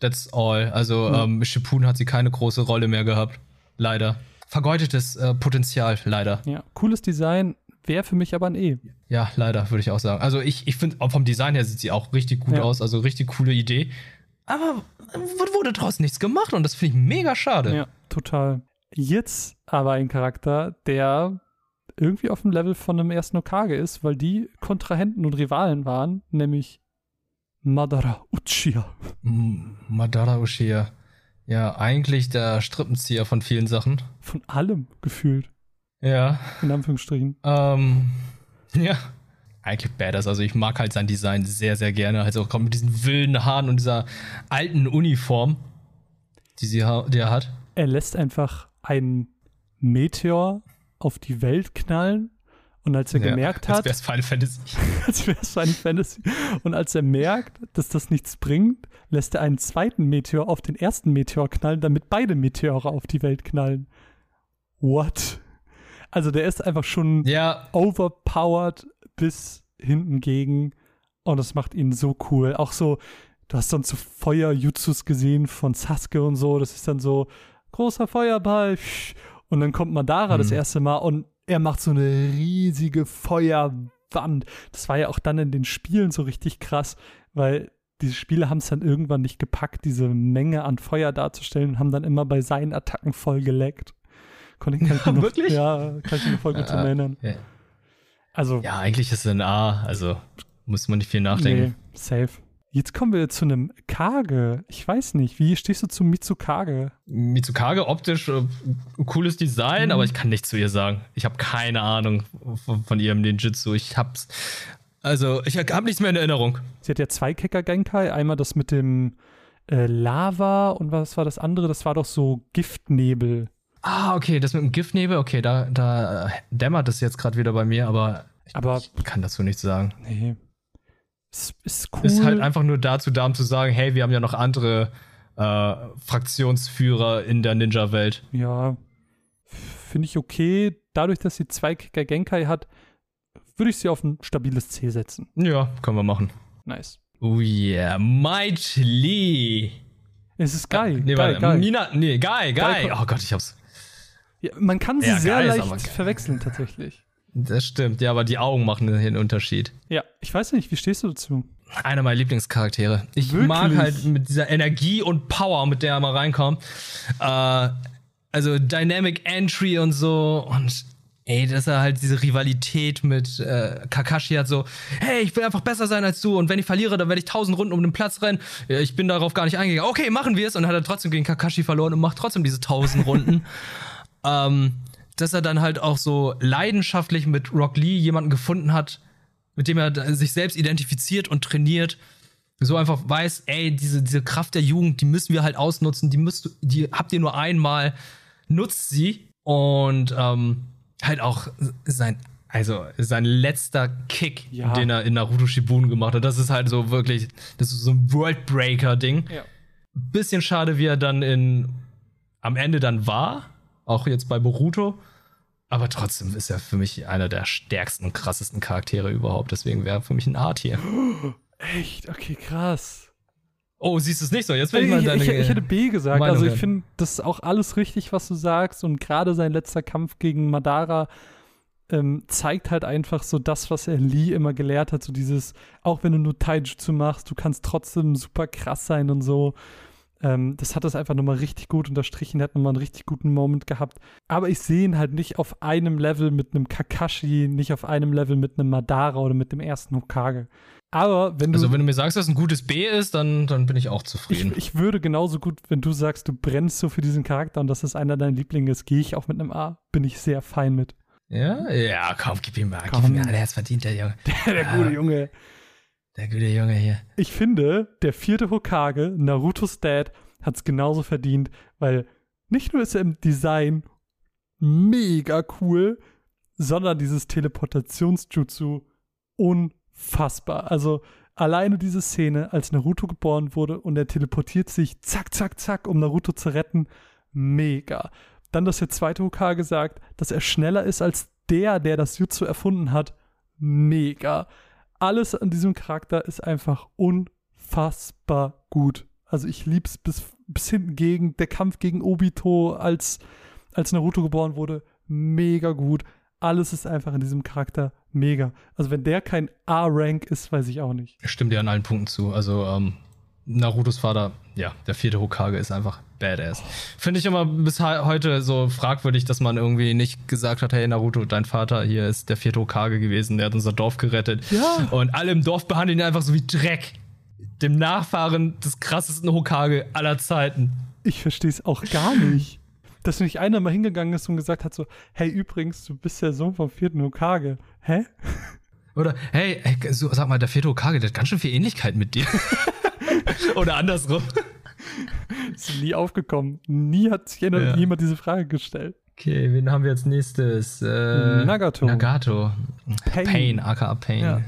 That's all. Also mhm. ähm, Shippuden hat sie keine große Rolle mehr gehabt. Leider vergeudetes äh, Potenzial, leider. Ja, cooles Design, wäre für mich aber ein E. Ja, leider, würde ich auch sagen. Also ich, ich finde, vom Design her sieht sie auch richtig gut ja. aus, also richtig coole Idee. Aber wurde daraus nichts gemacht und das finde ich mega schade. Ja, total. Jetzt aber ein Charakter, der irgendwie auf dem Level von einem ersten Okage ist, weil die Kontrahenten und Rivalen waren, nämlich Madara Uchiha. Madara Uchiha. Ja, eigentlich der Strippenzieher von vielen Sachen. Von allem gefühlt. Ja. In Anführungsstrichen. Ähm, ja. Eigentlich badass. Also ich mag halt sein Design sehr, sehr gerne. Also auch mit diesen wilden Haaren und dieser alten Uniform, die, sie die er hat. Er lässt einfach einen Meteor auf die Welt knallen und als er ja, gemerkt hat. Als wäre es Final Fantasy. als wäre es Final Fantasy. Und als er merkt, dass das nichts bringt, lässt er einen zweiten Meteor auf den ersten Meteor knallen, damit beide Meteore auf die Welt knallen. What? Also der ist einfach schon ja. overpowered bis hinten gegen. Und das macht ihn so cool. Auch so, du hast dann so Feuer-Jutsus gesehen von Sasuke und so. Das ist dann so großer Feuerball. Und dann kommt Madara mhm. das erste Mal und er macht so eine riesige Feuerwand. Das war ja auch dann in den Spielen so richtig krass, weil diese Spiele haben es dann irgendwann nicht gepackt, diese Menge an Feuer darzustellen und haben dann immer bei seinen Attacken voll geleckt. Konnte ich, kann noch, Wirklich? Ja, kann ich mir voll gut ja, erinnern. Ja. Also. Ja, eigentlich ist es ein A, also muss man nicht viel nachdenken. Nee, safe. Jetzt kommen wir zu einem Kage. Ich weiß nicht, wie stehst du zu Mitsukage? Mitsukage optisch äh, cooles Design, mhm. aber ich kann nichts zu ihr sagen. Ich habe keine Ahnung von, von, ihrem Ninjutsu. Ich hab's also, ich habe nichts mehr in Erinnerung. Sie hat ja zwei Kecker Genkai, einmal das mit dem äh, Lava und was war das andere? Das war doch so Giftnebel. Ah, okay, das mit dem Giftnebel, okay, da, da dämmert es jetzt gerade wieder bei mir, aber ich, aber ich kann dazu nichts sagen. Nee, ist, ist cool. Ist halt einfach nur dazu da, um zu sagen, hey, wir haben ja noch andere äh, Fraktionsführer in der Ninja-Welt. Ja, finde ich okay. Dadurch, dass sie zwei Kicker Genkai hat, würde ich sie auf ein stabiles C setzen. Ja, können wir machen. Nice. Oh yeah, Might Lee. Es ist geil. Äh, nee, geil, geil. Mina, nee, geil, geil. Oh Gott, ich hab's. Ja, man kann sie ja, sehr leicht verwechseln, tatsächlich. Das stimmt, ja, aber die Augen machen den Unterschied. Ja, ich weiß nicht, wie stehst du dazu? Einer meiner Lieblingscharaktere. Ich Wirklich? mag halt mit dieser Energie und Power, mit der er mal reinkommt. Äh, also Dynamic Entry und so und ey, dass er halt diese Rivalität mit äh, Kakashi hat, so, hey, ich will einfach besser sein als du und wenn ich verliere, dann werde ich tausend Runden um den Platz rennen. Ich bin darauf gar nicht eingegangen. Okay, machen wir es und hat er trotzdem gegen Kakashi verloren und macht trotzdem diese tausend Runden. ähm, dass er dann halt auch so leidenschaftlich mit Rock Lee jemanden gefunden hat, mit dem er sich selbst identifiziert und trainiert. So einfach weiß, ey, diese, diese Kraft der Jugend, die müssen wir halt ausnutzen, die müsst, die habt ihr nur einmal, nutzt sie und ähm, halt auch sein, also sein letzter Kick, ja. den er in Naruto Shippuden gemacht hat, das ist halt so wirklich, das ist so ein Worldbreaker-Ding. Ja. Bisschen schade, wie er dann in am Ende dann war, auch jetzt bei Boruto. Aber trotzdem ist er für mich einer der stärksten und krassesten Charaktere überhaupt. Deswegen wäre er für mich ein Art hier. Echt? Okay, krass. Oh, siehst du es nicht so? Jetzt will ich mal deine ich, ich hätte B gesagt. Meinung also ich finde, das ist auch alles richtig, was du sagst. Und gerade sein letzter Kampf gegen Madara ähm, zeigt halt einfach so das, was er Lee immer gelehrt hat. So dieses, auch wenn du nur Taijutsu machst, du kannst trotzdem super krass sein und so. Ähm, das hat das einfach nochmal richtig gut unterstrichen. Er hat nochmal einen richtig guten Moment gehabt. Aber ich sehe ihn halt nicht auf einem Level mit einem Kakashi, nicht auf einem Level mit einem Madara oder mit dem ersten Hokage. Aber wenn du. Also, wenn du mir sagst, dass es ein gutes B ist, dann, dann bin ich auch zufrieden. Ich, ich, würde genauso gut, wenn du sagst, du brennst so für diesen Charakter und das ist einer deiner Lieblinge ist, gehe ich auch mit einem A. Bin ich sehr fein mit. Ja, ja, komm, gib ihm mal. Komm. Gib ihm mal. Der hat verdient, der Junge. Der, der gute Junge. Der gute Junge hier. Ich finde, der vierte Hokage, Naruto's Dad, hat es genauso verdient, weil nicht nur ist er im Design mega cool, sondern dieses Teleportationsjutsu unfassbar. Also alleine diese Szene, als Naruto geboren wurde und er teleportiert sich zack, zack, zack, um Naruto zu retten, mega. Dann, dass der zweite Hokage sagt, dass er schneller ist als der, der das Jutsu erfunden hat, mega alles an diesem Charakter ist einfach unfassbar gut. Also ich lieb's bis, bis hinten gegen der Kampf gegen Obito, als, als Naruto geboren wurde, mega gut. Alles ist einfach in diesem Charakter mega. Also wenn der kein A-Rank ist, weiß ich auch nicht. Stimmt dir an allen Punkten zu. Also ähm, Narutos Vater, ja, der vierte Hokage ist einfach badass. Finde ich immer bis heute so fragwürdig, dass man irgendwie nicht gesagt hat, hey Naruto, dein Vater hier ist der vierte Hokage gewesen, der hat unser Dorf gerettet. Ja. Und alle im Dorf behandeln ihn einfach so wie Dreck. Dem Nachfahren des krassesten Hokage aller Zeiten. Ich verstehe es auch gar nicht. Dass nicht einer mal hingegangen ist und gesagt hat so, hey übrigens, du bist der Sohn vom vierten Hokage. Hä? Oder, hey, sag mal, der vierte Hokage, der hat ganz schön viel Ähnlichkeit mit dir. Oder andersrum. Ist nie aufgekommen. Nie hat sich ja. jemand diese Frage gestellt. Okay, wen haben wir als nächstes? Äh, Nagato. Nagato. Pain, Pain aka Pain. Ja.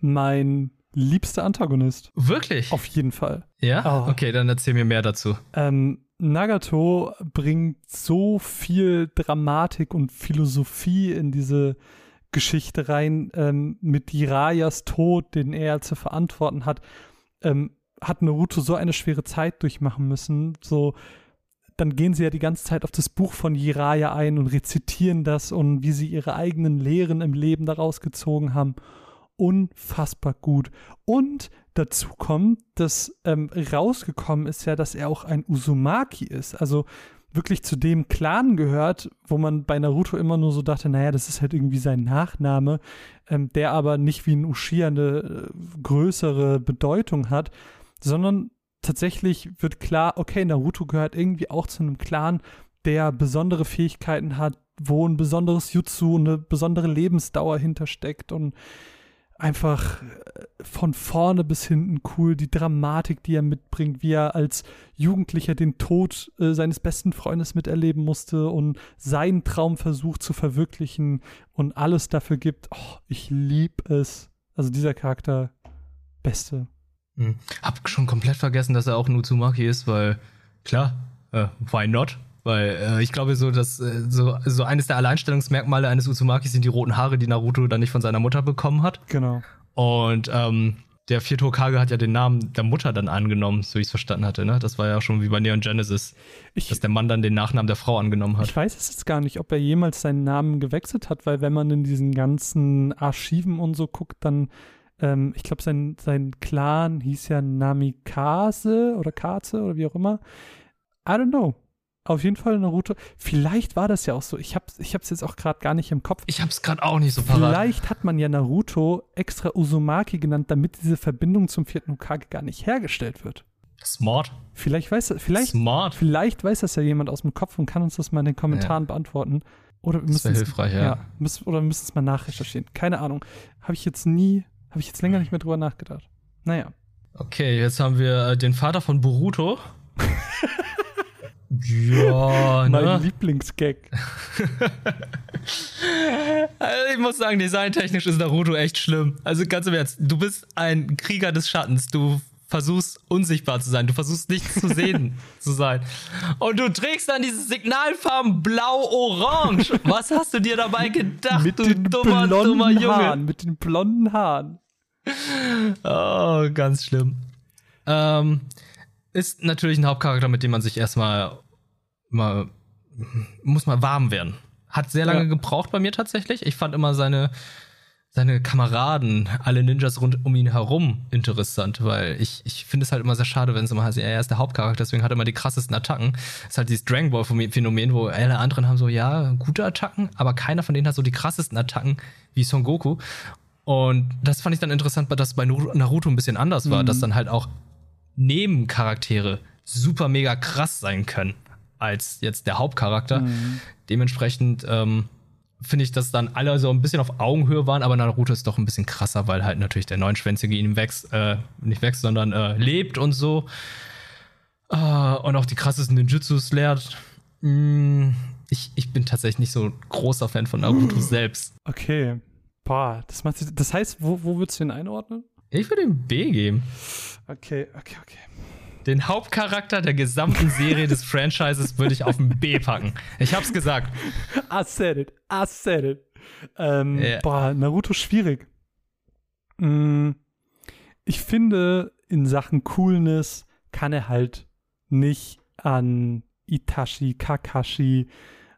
Mein liebster Antagonist. Wirklich? Auf jeden Fall. Ja? Oh. Okay, dann erzähl mir mehr dazu. Ähm, Nagato bringt so viel Dramatik und Philosophie in diese Geschichte rein, ähm, mit Jirayas Tod, den er zu verantworten hat. Ähm, hat Naruto so eine schwere Zeit durchmachen müssen. So, dann gehen sie ja die ganze Zeit auf das Buch von Jiraiya ein und rezitieren das und wie sie ihre eigenen Lehren im Leben daraus gezogen haben. Unfassbar gut. Und dazu kommt, dass ähm, rausgekommen ist ja, dass er auch ein Uzumaki ist. Also wirklich zu dem Clan gehört, wo man bei Naruto immer nur so dachte, naja, das ist halt irgendwie sein Nachname, ähm, der aber nicht wie ein Uchiha eine äh, größere Bedeutung hat sondern tatsächlich wird klar, okay, Naruto gehört irgendwie auch zu einem Clan, der besondere Fähigkeiten hat, wo ein besonderes Jutsu, eine besondere Lebensdauer hintersteckt und einfach äh, von vorne bis hinten cool, die Dramatik, die er mitbringt, wie er als Jugendlicher den Tod äh, seines besten Freundes miterleben musste und seinen Traum versucht zu verwirklichen und alles dafür gibt. Oh, ich lieb es. Also dieser Charakter, beste. Hm. Hab schon komplett vergessen, dass er auch ein Uzumaki ist, weil klar, äh, why not? Weil äh, ich glaube, so, dass äh, so, so eines der Alleinstellungsmerkmale eines Uzumakis sind die roten Haare, die Naruto dann nicht von seiner Mutter bekommen hat. Genau. Und ähm, der vierte Hokage hat ja den Namen der Mutter dann angenommen, so ich es verstanden hatte, ne? Das war ja schon wie bei Neon Genesis, ich, dass der Mann dann den Nachnamen der Frau angenommen hat. Ich weiß es jetzt gar nicht, ob er jemals seinen Namen gewechselt hat, weil wenn man in diesen ganzen Archiven und so guckt, dann, ähm, ich glaube, sein, sein Clan hieß ja Namikaze oder Kaze oder wie auch immer. I don't know. Auf jeden Fall Naruto. Vielleicht war das ja auch so. Ich habe ich es jetzt auch gerade gar nicht im Kopf. Ich habe es gerade auch nicht so parat. Vielleicht hat man ja Naruto extra Uzumaki genannt, damit diese Verbindung zum vierten Hokage gar nicht hergestellt wird. Smart. Vielleicht weiß, vielleicht, Smart. vielleicht weiß das ja jemand aus dem Kopf und kann uns das mal in den Kommentaren ja. beantworten. Oder wir müssen hilfreich, ja. ja müssen, oder wir müssen es mal nachrecherchieren. Keine Ahnung. Habe ich jetzt nie, habe ich jetzt länger nicht mehr drüber nachgedacht. Naja. Okay, jetzt haben wir äh, den Vater von Boruto. Ja, ne? Mein Lieblingsgag. also ich muss sagen, designtechnisch ist Naruto echt schlimm. Also ganz im Ernst, du bist ein Krieger des Schattens. Du versuchst unsichtbar zu sein. Du versuchst nichts zu sehen zu sein. Und du trägst dann dieses Signalfarben blau-orange. Was hast du dir dabei gedacht, mit du dummer, dummer Junge? Haaren, mit den blonden Haaren. Oh, ganz schlimm. Ähm, ist natürlich ein Hauptcharakter, mit dem man sich erstmal mal, muss mal warm werden. Hat sehr lange ja. gebraucht bei mir tatsächlich. Ich fand immer seine, seine Kameraden, alle Ninjas rund um ihn herum interessant, weil ich, ich finde es halt immer sehr schade, wenn es immer heißt, er ist der Hauptcharakter, deswegen hat er immer die krassesten Attacken. Das ist halt dieses Dragon Ball Phänomen, wo alle anderen haben so, ja, gute Attacken, aber keiner von denen hat so die krassesten Attacken wie Son Goku. Und das fand ich dann interessant, dass bei Naruto ein bisschen anders war, mhm. dass dann halt auch Nebencharaktere super mega krass sein können als jetzt der Hauptcharakter. Mhm. Dementsprechend ähm, finde ich, dass dann alle so ein bisschen auf Augenhöhe waren, aber Naruto ist doch ein bisschen krasser, weil halt natürlich der Neunschwänzige ihn wächst, äh, nicht wächst, sondern äh, lebt und so. Äh, und auch die krassesten Ninjutsus lehrt. Mm, ich, ich bin tatsächlich nicht so großer Fan von Naruto mhm. selbst. Okay. Boah, das, macht, das heißt, wo, wo würdest du ihn einordnen? Ich würde ihm B geben. Okay, okay, okay. Den Hauptcharakter der gesamten Serie des Franchises würde ich auf ein B packen. Ich hab's gesagt. I said it. I said it. Ähm, yeah. Boah, Naruto schwierig. Mm, ich finde, in Sachen Coolness kann er halt nicht an Itachi, Kakashi,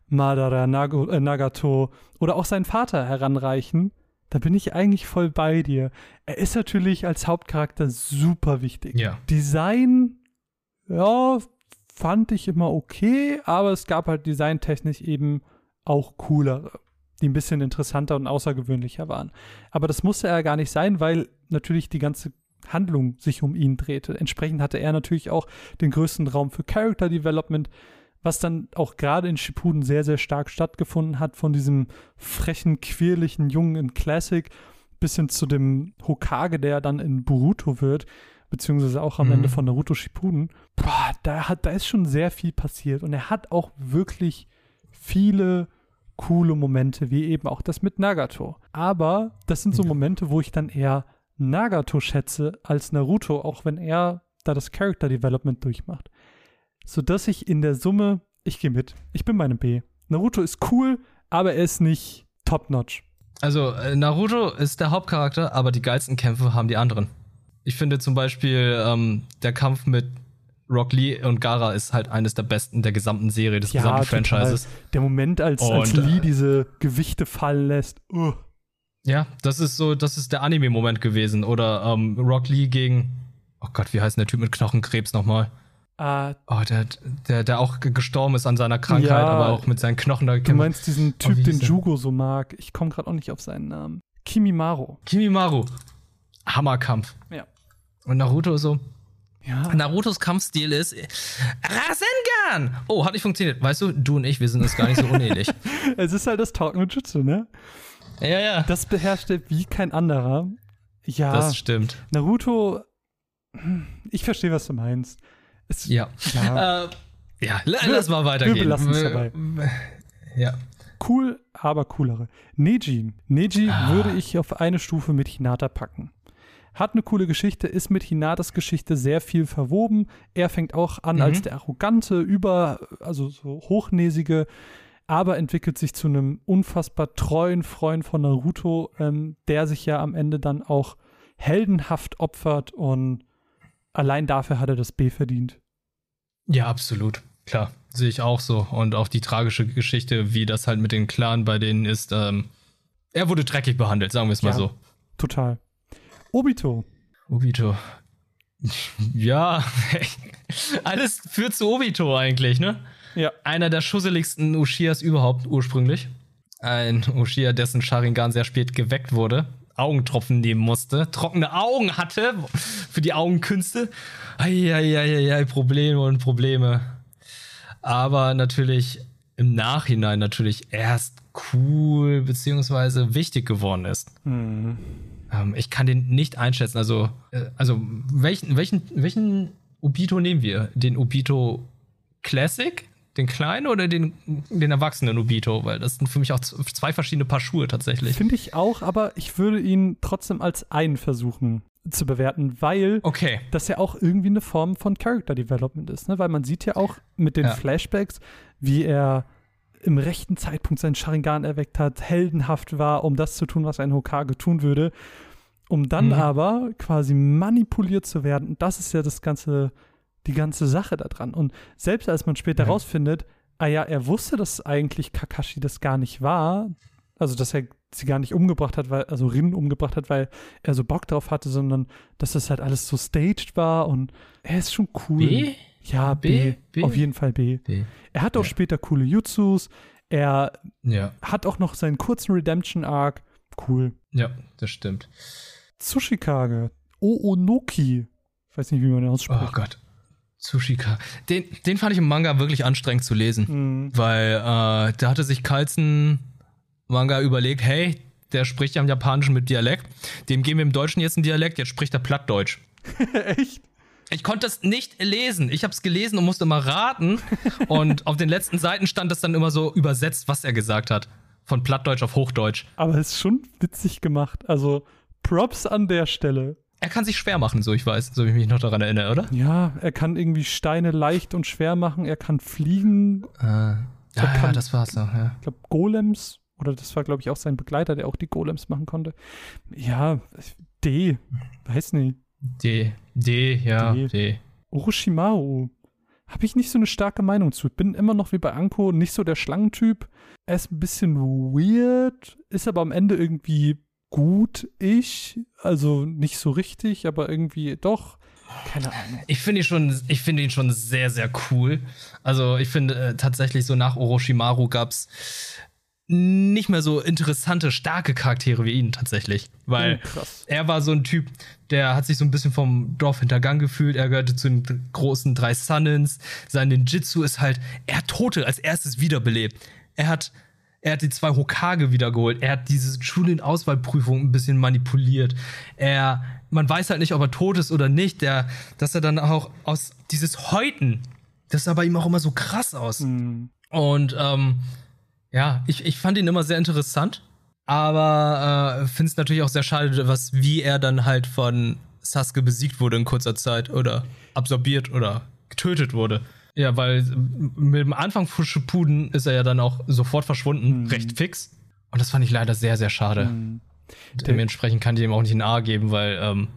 Madara, Nago, äh, Nagato oder auch seinen Vater heranreichen. Da bin ich eigentlich voll bei dir. Er ist natürlich als Hauptcharakter super wichtig. Ja. Design, ja, fand ich immer okay, aber es gab halt designtechnisch eben auch coolere, die ein bisschen interessanter und außergewöhnlicher waren. Aber das musste er gar nicht sein, weil natürlich die ganze Handlung sich um ihn drehte. Entsprechend hatte er natürlich auch den größten Raum für Character Development was dann auch gerade in Shippuden sehr, sehr stark stattgefunden hat, von diesem frechen, quirligen Jungen in Classic bis hin zu dem Hokage, der dann in Boruto wird, beziehungsweise auch am mhm. Ende von Naruto Shippuden. Boah, da, hat, da ist schon sehr viel passiert und er hat auch wirklich viele coole Momente, wie eben auch das mit Nagato. Aber das sind so Momente, wo ich dann eher Nagato schätze als Naruto, auch wenn er da das Character Development durchmacht sodass ich in der Summe, ich gehe mit. Ich bin bei einem B. Naruto ist cool, aber er ist nicht top-notch. Also, äh, Naruto ist der Hauptcharakter, aber die geilsten Kämpfe haben die anderen. Ich finde zum Beispiel, ähm, der Kampf mit Rock Lee und Gara ist halt eines der besten der gesamten Serie, des ja, gesamten Franchises. Der Moment, als, als Lee äh, diese Gewichte fallen lässt. Uh. Ja, das ist so, das ist der Anime-Moment gewesen. Oder ähm, Rock Lee gegen, oh Gott, wie heißt denn der Typ mit Knochenkrebs nochmal? Uh, oh, der, der, der auch gestorben ist an seiner Krankheit, ja, aber auch mit seinen Knochen da Du meinst diesen Typ, oh, den Jugo so mag. Ich komme gerade auch nicht auf seinen Namen. Kimimaro. Kimimaro. Hammerkampf. Ja. Und Naruto so. Ja. Narutos Kampfstil ist Rasengan! Oh, hat nicht funktioniert. Weißt du, du und ich, wir sind uns gar nicht so unähnlich. es ist halt das Talk no Jutsu, ne? Ja, ja. Das beherrscht er wie kein anderer. Ja. Das stimmt. Naruto, hm, ich verstehe, was du meinst. Es, ja. Ja. Äh, ja, lass mal weitergehen. Wir belassen es dabei. Ja. Cool, aber coolere. Neji. Neji ah. würde ich auf eine Stufe mit Hinata packen. Hat eine coole Geschichte, ist mit Hinatas Geschichte sehr viel verwoben. Er fängt auch an mhm. als der arrogante, über, also so hochnäsige, aber entwickelt sich zu einem unfassbar treuen Freund von Naruto, ähm, der sich ja am Ende dann auch heldenhaft opfert und allein dafür hat er das B verdient. Ja, absolut. Klar, sehe ich auch so. Und auch die tragische Geschichte, wie das halt mit den Clan bei denen ist, ähm, er wurde dreckig behandelt, sagen wir es mal ja, so. Total. Obito. Obito. Ja, alles führt zu Obito eigentlich, ne? Ja. Einer der schusseligsten Ushias überhaupt ursprünglich. Ein Ushia, dessen Sharingan sehr spät geweckt wurde. Augentropfen nehmen musste, trockene Augen hatte für die Augenkünste. Eieieiei, Probleme und Probleme. Aber natürlich im Nachhinein natürlich erst cool beziehungsweise wichtig geworden ist. Mhm. Ähm, ich kann den nicht einschätzen. Also, äh, also welchen, welchen, welchen Obito nehmen wir? Den Obito Classic? Den kleinen oder den, den erwachsenen Obito? Weil das sind für mich auch zwei verschiedene Paar Schuhe tatsächlich. Finde ich auch, aber ich würde ihn trotzdem als einen versuchen zu bewerten, weil okay. das ja auch irgendwie eine Form von Character Development ist. Ne? Weil man sieht ja auch mit den ja. Flashbacks, wie er im rechten Zeitpunkt seinen Sharingan erweckt hat, heldenhaft war, um das zu tun, was ein Hokage tun würde, um dann mhm. aber quasi manipuliert zu werden. Und das ist ja das ganze, die ganze Sache daran. Und selbst als man später ja. rausfindet, ah ja, er wusste, dass eigentlich Kakashi das gar nicht war, also dass er sie gar nicht umgebracht hat, weil, also Rin umgebracht hat, weil er so Bock drauf hatte, sondern dass das halt alles so staged war und er ist schon cool. B? Ja, B. B. B. Auf jeden Fall B. B. Er hat auch ja. später coole Jutsus. Er ja. hat auch noch seinen kurzen Redemption-Arc. Cool. Ja, das stimmt. Tsushikage. Oonoki. Ich weiß nicht, wie man den ausspricht. Oh Gott. Tsushika. Den, den fand ich im Manga wirklich anstrengend zu lesen. Mhm. Weil äh, da hatte sich Carlson Manga überlegt, hey, der spricht ja im Japanischen mit Dialekt. Dem geben wir im Deutschen jetzt einen Dialekt, jetzt spricht er Plattdeutsch. Echt? Ich konnte es nicht lesen. Ich habe es gelesen und musste mal raten. und auf den letzten Seiten stand das dann immer so übersetzt, was er gesagt hat. Von Plattdeutsch auf Hochdeutsch. Aber es ist schon witzig gemacht. Also Props an der Stelle. Er kann sich schwer machen, so ich weiß, so wie ich mich noch daran erinnere, oder? Ja, er kann irgendwie Steine leicht und schwer machen. Er kann fliegen. Äh, ja, ja, das war's so, ja. Ich glaube, Golems oder das war, glaube ich, auch sein Begleiter, der auch die Golems machen konnte. Ja, D. Weiß nicht. D. D, ja, D. D. Orochimaru. Habe ich nicht so eine starke Meinung zu. Ich bin immer noch wie bei Anko nicht so der Schlangentyp. Er ist ein bisschen weird, ist aber am Ende irgendwie gut ich. Also nicht so richtig, aber irgendwie doch. Keine Ahnung. Ich finde ihn schon, ich finde ihn schon sehr, sehr cool. Also ich finde äh, tatsächlich so nach Orochimaru gab es nicht mehr so interessante, starke Charaktere wie ihn tatsächlich. Weil oh, er war so ein Typ, der hat sich so ein bisschen vom Dorf hintergangen gefühlt. Er gehörte zu den großen drei Sunnens. Sein Ninjitsu ist halt, er hat Tote als erstes wiederbelebt. Er hat, er hat die zwei Hokage wiedergeholt. Er hat diese Schulenauswahlprüfung ein bisschen manipuliert. Er, man weiß halt nicht, ob er tot ist oder nicht. Der, dass er dann auch aus dieses Häuten, das sah bei ihm auch immer so krass aus. Mhm. Und ähm, ja, ich, ich fand ihn immer sehr interessant, aber äh, finde es natürlich auch sehr schade, was, wie er dann halt von Sasuke besiegt wurde in kurzer Zeit oder absorbiert oder getötet wurde. Ja, weil mit dem Anfang von Shippuden ist er ja dann auch sofort verschwunden, mhm. recht fix. Und das fand ich leider sehr, sehr schade. Mhm. Dementsprechend kann ich ihm auch nicht ein A geben, weil ähm,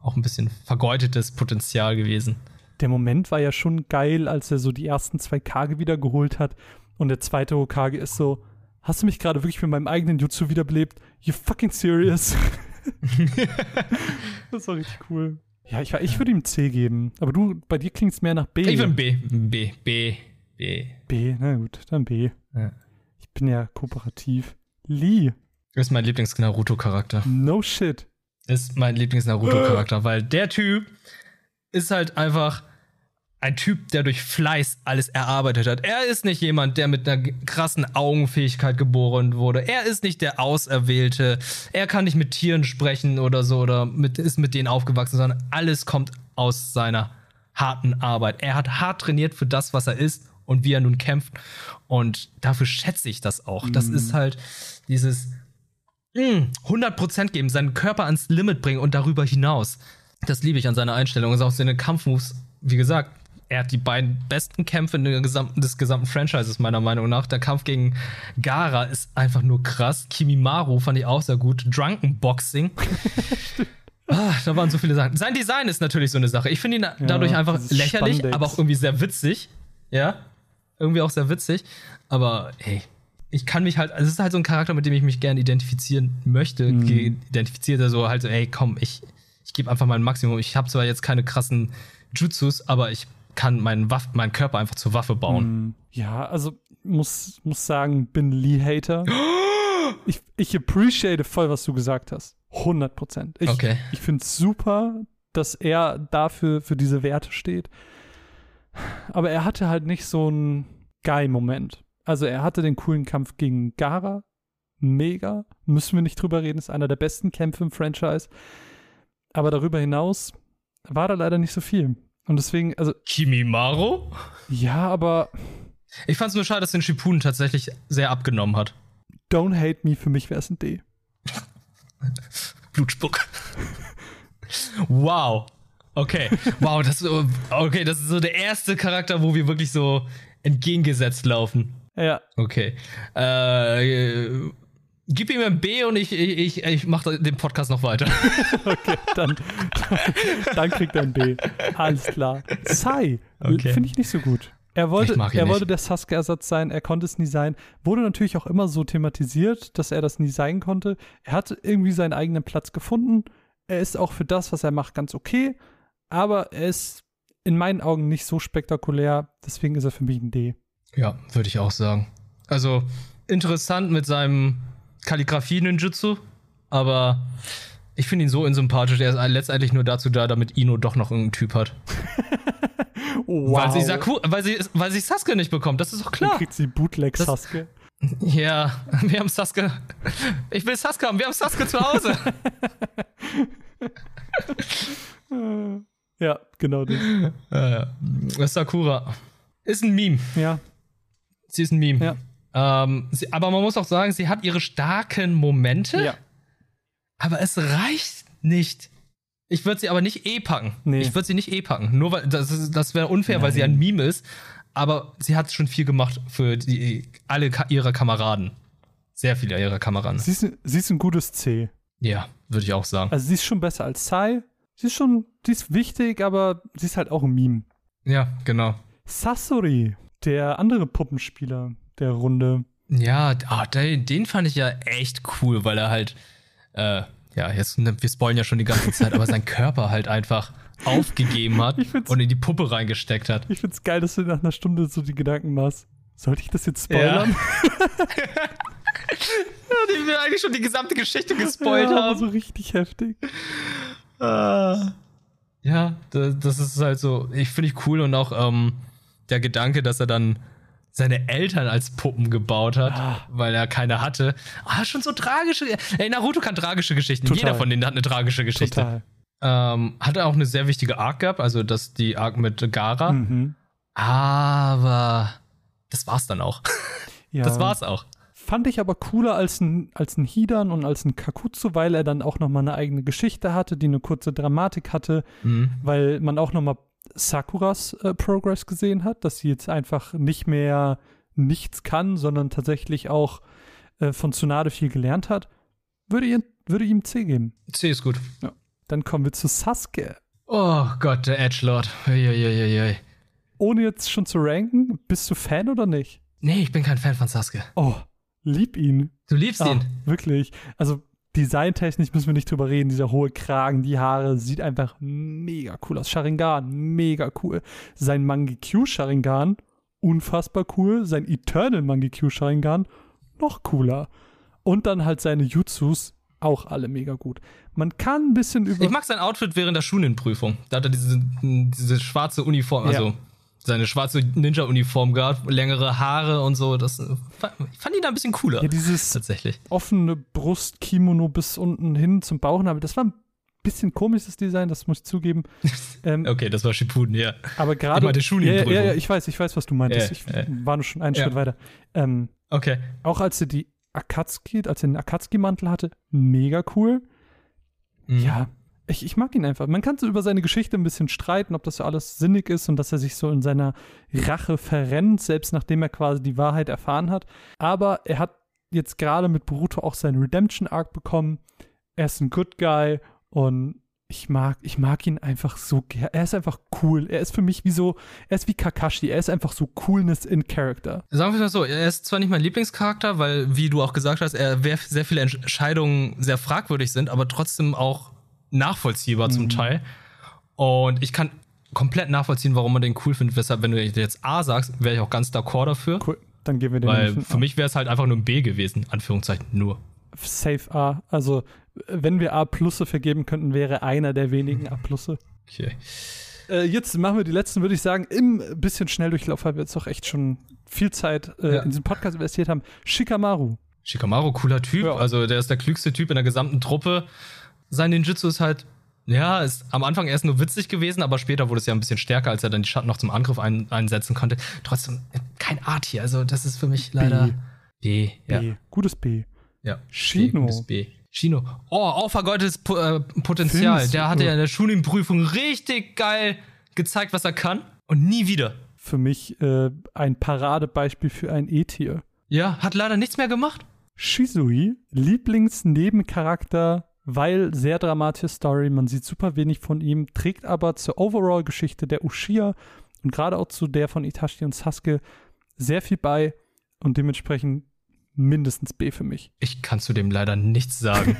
auch ein bisschen vergeudetes Potenzial gewesen. Der Moment war ja schon geil, als er so die ersten zwei Kage wieder geholt hat und der zweite Hokage ist so, hast du mich gerade wirklich mit meinem eigenen Jutsu wiederbelebt? You fucking serious? das war richtig cool. Ja, ich, ich würde ihm C geben. Aber du, bei dir klingt es mehr nach B. Ich würde B. B. B. B. B, na gut, dann B. Ja. Ich bin ja kooperativ. Lee. Ist mein Lieblings-Naruto-Charakter. No shit. Ist mein Lieblings-Naruto-Charakter, weil der Typ ist halt einfach ein Typ, der durch Fleiß alles erarbeitet hat. Er ist nicht jemand, der mit einer krassen Augenfähigkeit geboren wurde. Er ist nicht der Auserwählte. Er kann nicht mit Tieren sprechen oder so oder mit, ist mit denen aufgewachsen, sondern alles kommt aus seiner harten Arbeit. Er hat hart trainiert für das, was er ist und wie er nun kämpft. Und dafür schätze ich das auch. Mhm. Das ist halt dieses mh, hm, 100% geben, seinen Körper ans Limit bringen und darüber hinaus. Das liebe ich an seiner Einstellung. Und auch seine Kampfmoves, wie gesagt, er hat die beiden besten Kämpfe gesamten, des gesamten Franchises, meiner Meinung nach. Der Kampf gegen Gara ist einfach nur krass. Kimimaru fand ich auch sehr gut. Drunken Boxing. ah, da waren so viele Sachen. Sein Design ist natürlich so eine Sache. Ich finde ihn ja, dadurch einfach lächerlich, Spandex. aber auch irgendwie sehr witzig. Ja. Irgendwie auch sehr witzig. Aber hey, ich kann mich halt, also es ist halt so ein Charakter, mit dem ich mich gerne identifizieren möchte. Mhm. Identifiziert er so halt so, ey, komm, ich, ich gebe einfach mein Maximum. Ich habe zwar jetzt keine krassen Jutsus, aber ich kann meinen, Waff, meinen Körper einfach zur Waffe bauen. Hm, ja, also muss, muss sagen, bin Lee-Hater. ich, ich appreciate voll, was du gesagt hast. 100 Prozent. Ich, okay. ich finde es super, dass er dafür für diese Werte steht. Aber er hatte halt nicht so einen Guy-Moment. Also er hatte den coolen Kampf gegen Gara. Mega. Müssen wir nicht drüber reden. Ist einer der besten Kämpfe im Franchise. Aber darüber hinaus war da leider nicht so viel. Und deswegen, also. Kimimaro? Ja, aber. Ich fand es nur schade, dass den Shippuden tatsächlich sehr abgenommen hat. Don't hate me, für mich wäre es ein D. Blutspuck. wow. Okay. Wow, das okay, das ist so der erste Charakter, wo wir wirklich so entgegengesetzt laufen. Ja. Okay. Äh, Gib ihm ein B und ich, ich, ich mache den Podcast noch weiter. okay, dann, dann, kriegt er ein B. Alles klar. Sai, okay. finde ich nicht so gut. Er wollte, er wollte der Sasuke-Ersatz sein, er konnte es nie sein. Wurde natürlich auch immer so thematisiert, dass er das nie sein konnte. Er hat irgendwie seinen eigenen Platz gefunden. Er ist auch für das, was er macht, ganz okay. Aber er ist in meinen Augen nicht so spektakulär. Deswegen ist er für mich ein D. Ja, würde ich auch sagen. Also interessant mit seinem Kalligrafie-Ninjutsu, aber ich finde ihn so unsympathisch. Er ist letztendlich nur dazu da, damit Ino doch noch irgendeinen Typ hat. wow. Weil sie, Saku weil, sie, weil sie Sasuke nicht bekommt, das ist doch klar. Dann kriegt sie Bootleg Sasuke. Ja, wir haben Sasuke. Ich will Sasuke haben, wir haben Sasuke zu Hause. ja, genau das. Ja. Sakura. Ist ein Meme. Ja. Sie ist ein Meme. Ja. Ähm, sie, aber man muss auch sagen, sie hat ihre starken Momente. Ja. Aber es reicht nicht. Ich würde sie aber nicht eh packen. Nee. Ich würde sie nicht eh packen. Nur weil das, das wäre unfair, Nein. weil sie ein Meme ist. Aber sie hat schon viel gemacht für die, alle ihre Kameraden. Sehr viele ihrer Kameraden. Sie ist, sie ist ein gutes C. Ja, würde ich auch sagen. Also sie ist schon besser als Sai. Sie ist schon, sie ist wichtig, aber sie ist halt auch ein Meme. Ja, genau. Sasori, der andere Puppenspieler, der Runde. Ja, oh, den, den fand ich ja echt cool, weil er halt, äh, ja, jetzt, ne, wir spoilen ja schon die ganze Zeit, aber sein Körper halt einfach aufgegeben hat und in die Puppe reingesteckt hat. Ich find's geil, dass du nach einer Stunde so die Gedanken machst. Sollte ich das jetzt spoilern? Ja. ja, die wir eigentlich schon die gesamte Geschichte gespoilt ja, haben. so richtig heftig. Ah. Ja, das, das, ist halt so, ich finde ich cool und auch ähm, der Gedanke, dass er dann seine Eltern als Puppen gebaut hat, ah. weil er keine hatte. Ah, schon so tragische. Ey, Naruto kann tragische Geschichten. Total. Jeder von denen hat eine tragische Geschichte. Total. Ähm, hat er auch eine sehr wichtige Arc gehabt, also das die Arc mit Gara. Mhm. Aber das war's dann auch. Ja. Das war's auch. Fand ich aber cooler als ein, als ein Hidan und als ein Kakutsu, weil er dann auch nochmal eine eigene Geschichte hatte, die eine kurze Dramatik hatte, mhm. weil man auch nochmal Sakuras äh, Progress gesehen hat, dass sie jetzt einfach nicht mehr nichts kann, sondern tatsächlich auch äh, von Tsunade viel gelernt hat, würde, ihr, würde ihm C geben. C ist gut. Ja. Dann kommen wir zu Sasuke. Oh Gott, der Edgelord. Uiuiuiui. Ohne jetzt schon zu ranken, bist du Fan oder nicht? Nee, ich bin kein Fan von Sasuke. Oh, lieb ihn. Du liebst ah, ihn? Wirklich. Also designtechnisch müssen wir nicht drüber reden. Dieser hohe Kragen, die Haare, sieht einfach mega cool aus. Sharingan, mega cool. Sein Mangekyu Sharingan, unfassbar cool. Sein Eternal Mangekyu Sharingan, noch cooler. Und dann halt seine Jutsus, auch alle mega gut. Man kann ein bisschen über. Ich mag sein Outfit während der Schulenprüfung. Da hat er diese, diese schwarze Uniform, also ja seine schwarze Ninja-Uniform gehabt, längere Haare und so. Das ich fand ihn da ein bisschen cooler. Ja, dieses tatsächlich. offene Brust-Kimono bis unten hin zum Bauchnabel, das war ein bisschen komisches Design, das muss ich zugeben. Ähm, okay, das war Shippuden, ja. Aber gerade. Ja, ja, ja, ich weiß, ich weiß, was du meintest. ich war nur schon einen Schritt weiter. Ähm, okay. Auch als er die Akatsuki, als er den Akatsuki-Mantel hatte, mega cool. Mhm. Ja, Ich, ich mag ihn einfach. Man kann so über seine Geschichte ein bisschen streiten, ob das so alles sinnig ist und dass er sich so in seiner Rache verrennt, selbst nachdem er quasi die Wahrheit erfahren hat. Aber er hat jetzt gerade mit Boruto auch seinen Redemption Arc bekommen. Er ist ein Good Guy und ich mag, ich mag ihn einfach so gern. Er ist einfach cool. Er ist für mich wie so, er ist wie Kakashi. Er ist einfach so Coolness in Character. Sagen wir mal so, er ist zwar nicht mein Lieblingscharakter, weil, wie du auch gesagt hast, er sehr viele Entscheidungen sehr fragwürdig sind, aber trotzdem auch nachvollziehbar mhm. zum Teil. Und ich kann komplett nachvollziehen, warum man den cool findet. Weshalb, wenn du jetzt A sagst, wäre ich auch ganz d'accord dafür. Cool. Dann geben wir den Weil für mich wäre es halt einfach nur ein B gewesen, Anführungszeichen nur. Safe A. Also, wenn wir A-Plusse vergeben könnten, wäre einer der wenigen A-Plusse. Okay. Äh, jetzt machen wir die letzten, würde ich sagen, im bisschen Schnelldurchlauf, weil wir jetzt doch echt schon viel Zeit äh, ja. in diesen Podcast investiert haben. Shikamaru. Shikamaru, cooler Typ. Ja. Also, der ist der klügste Typ in der gesamten Truppe sein Ninjutsu ist halt, ja, ist am Anfang erst nur witzig gewesen, aber später wurde es ja ein bisschen stärker, als er dann die Schatten noch zum Angriff ein, einsetzen konnte. Trotzdem kein Art hier. Also, das ist für mich leider B. B, ja. B. Gutes B. Ja. Shino. Gutes B. Shino. Oh, auch vergeudetes po äh, Potenzial. Der hatte ja in der Schuling-Prüfung richtig geil gezeigt, was er kann. Und nie wieder. Für mich äh, ein Paradebeispiel für ein E-Tier. Ja, hat leider nichts mehr gemacht. Shizui, Lieblingsnebencharakter weil sehr dramatische Story, man sieht super wenig von ihm, trägt aber zur Overall-Geschichte der Ushia und gerade auch zu der von Itachi und Sasuke sehr viel bei und dementsprechend mindestens B für mich. Ich kann zu dem leider nichts sagen.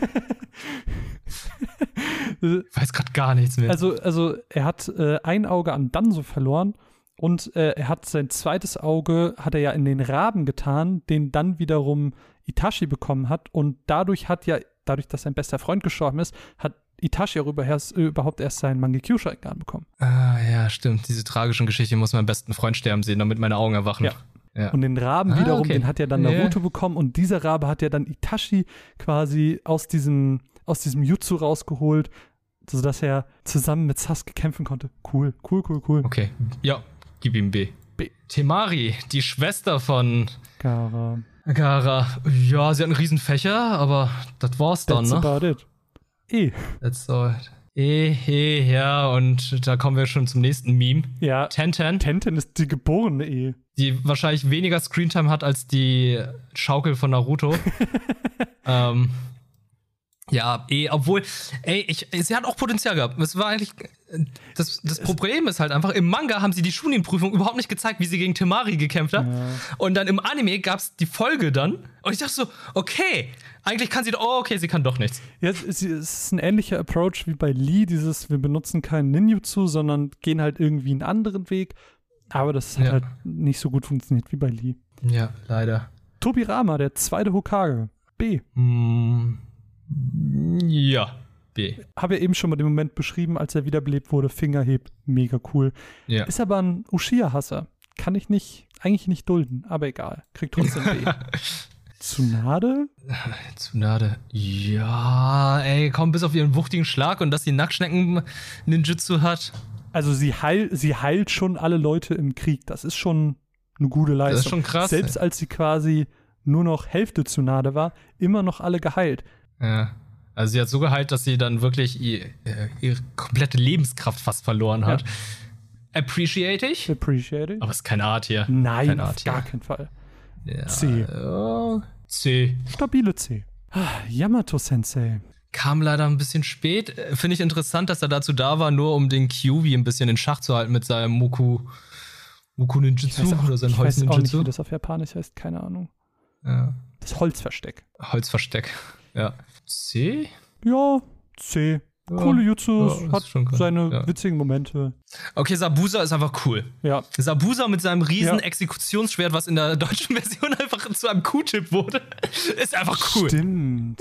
ich weiß gerade gar nichts mehr. Also, also er hat äh, ein Auge an Danzo verloren und äh, er hat sein zweites Auge, hat er ja in den Raben getan, den dann wiederum Itachi bekommen hat und dadurch hat ja dadurch, dass sein bester Freund gestorben ist, hat Itachi auch äh, überhaupt erst seinen Mangekyo-Sharingan bekommen. Ah, ja, stimmt. Diese tragischen Geschichte muss mein besten Freund sterben sehen, damit meine Augen erwachen. Ja. ja. Und den Raben ah, wiederum, okay. den hat ja dann Naruto yeah. bekommen und dieser Rabe hat ja dann Itachi quasi aus diesem, aus diesem Jutsu rausgeholt, sodass er zusammen mit Sasuke kämpfen konnte. Cool, cool, cool, cool. Okay, ja, gib ihm B. B. Temari, die Schwester von Gara. Gara, ja, sie hat einen riesen Fächer, aber das war's dann, That's ne? About it. E. That's all. E, E, ja, und da kommen wir schon zum nächsten Meme. Ja. Tenten. Tenten ist die geborene E. Die wahrscheinlich weniger Screentime hat als die Schaukel von Naruto. ähm, ja, eh, obwohl, ey, ich, sie hat auch Potenzial gehabt. Es war eigentlich, das, das Problem ist halt einfach, im Manga haben sie die Shunin-Prüfung überhaupt nicht gezeigt, wie sie gegen Temari gekämpft hat. Ja. Und dann im Anime gab's die Folge dann. Und ich dachte so, okay, eigentlich kann sie doch, oh, okay, sie kann doch nichts. Ja, es ist ein ähnlicher Approach wie bei Lee, dieses, wir benutzen keinen Ninjutsu, sondern gehen halt irgendwie einen anderen Weg. Aber das hat ja. halt nicht so gut funktioniert wie bei Lee. Ja, leider. Tobirama, der zweite Hokage. B. Mm. Ja, B. Habe ja eben schon mal den Moment beschrieben, als er wiederbelebt wurde, Finger hebt, mega cool. Ja. Ist aber ein Ushia-Hasser. Kann ich nicht, eigentlich nicht dulden, aber egal. Kriegt trotzdem B. Tsunade? Tsunade. Ja, ey, komm, bis auf ihren wuchtigen Schlag und dass sie Nacktschnecken-Ninjutsu hat. Also sie, heil, sie heilt schon alle Leute im Krieg. Das ist schon eine gute Leistung. Das ist schon krass. Selbst als sie quasi nur noch Hälfte Tsunade war, immer noch alle geheilt. Ja. Also sie hat so geheilt, dass sie dann wirklich ihr, äh, ihre komplette Lebenskraft fast verloren hat. Ja. Appreciate ich. Appreciate ich. Aber es ist keine Art hier. Nein, keine Art auf gar keinen Fall. Ja, C. Oh, C. Stabile C. Ah, Yamato-Sensei. Kam leider ein bisschen spät. Äh, finde ich interessant, dass er dazu da war, nur um den Kyuvi ein bisschen in Schach zu halten mit seinem Moku, Moku Ninjutsu auch, oder seinem Holz Ninjutsu. Ich weiß auch nicht, wie das auf Japanisch heißt. Keine Ahnung. Ja. Das Holzversteck. Holzversteck. Ja. C? Ja, C. Ja, Coole Jutsus, ja, hat seine ja. witzigen Momente. Okay, Sabusa ist einfach cool. Ja. Sabusa mit seinem riesen Exekutionsschwert, was in der deutschen Version einfach zu einem Q-Tip wurde, ist einfach cool. Stimmt.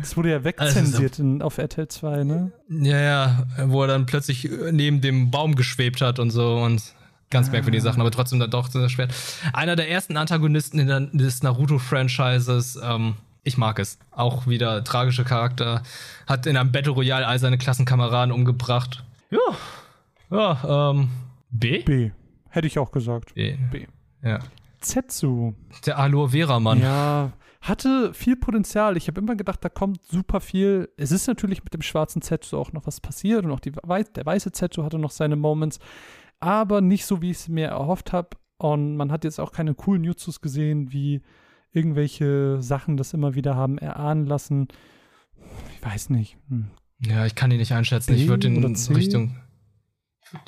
Das wurde ja wegzensiert also, in, auf RTL 2, ne? Ja, ja, wo er dann plötzlich neben dem Baum geschwebt hat und so und ganz merkwürdige Sachen, aber trotzdem dann doch das Schwert. Einer der ersten Antagonisten in der, des Naruto-Franchises, ähm, ich mag es. Auch wieder tragischer Charakter. Hat in einem Battle Royale all seine Klassenkameraden umgebracht. Ja. Ja, ähm. B? B. Hätte ich auch gesagt. B. B. Ja. Zetsu. Der Aloe Vera Mann. Ja. hatte viel Potenzial. Ich habe immer gedacht, da kommt super viel. Es ist natürlich mit dem schwarzen Zetsu auch noch was passiert und auch die, der weiße Zetsu hatte noch seine Moments, aber nicht so, wie ich es mir erhofft habe. Und man hat jetzt auch keine coolen Jutsus gesehen, wie irgendwelche Sachen das immer wieder haben erahnen lassen. Ich weiß nicht. Hm. Ja, ich kann die nicht einschätzen. B ich würde in Richtung.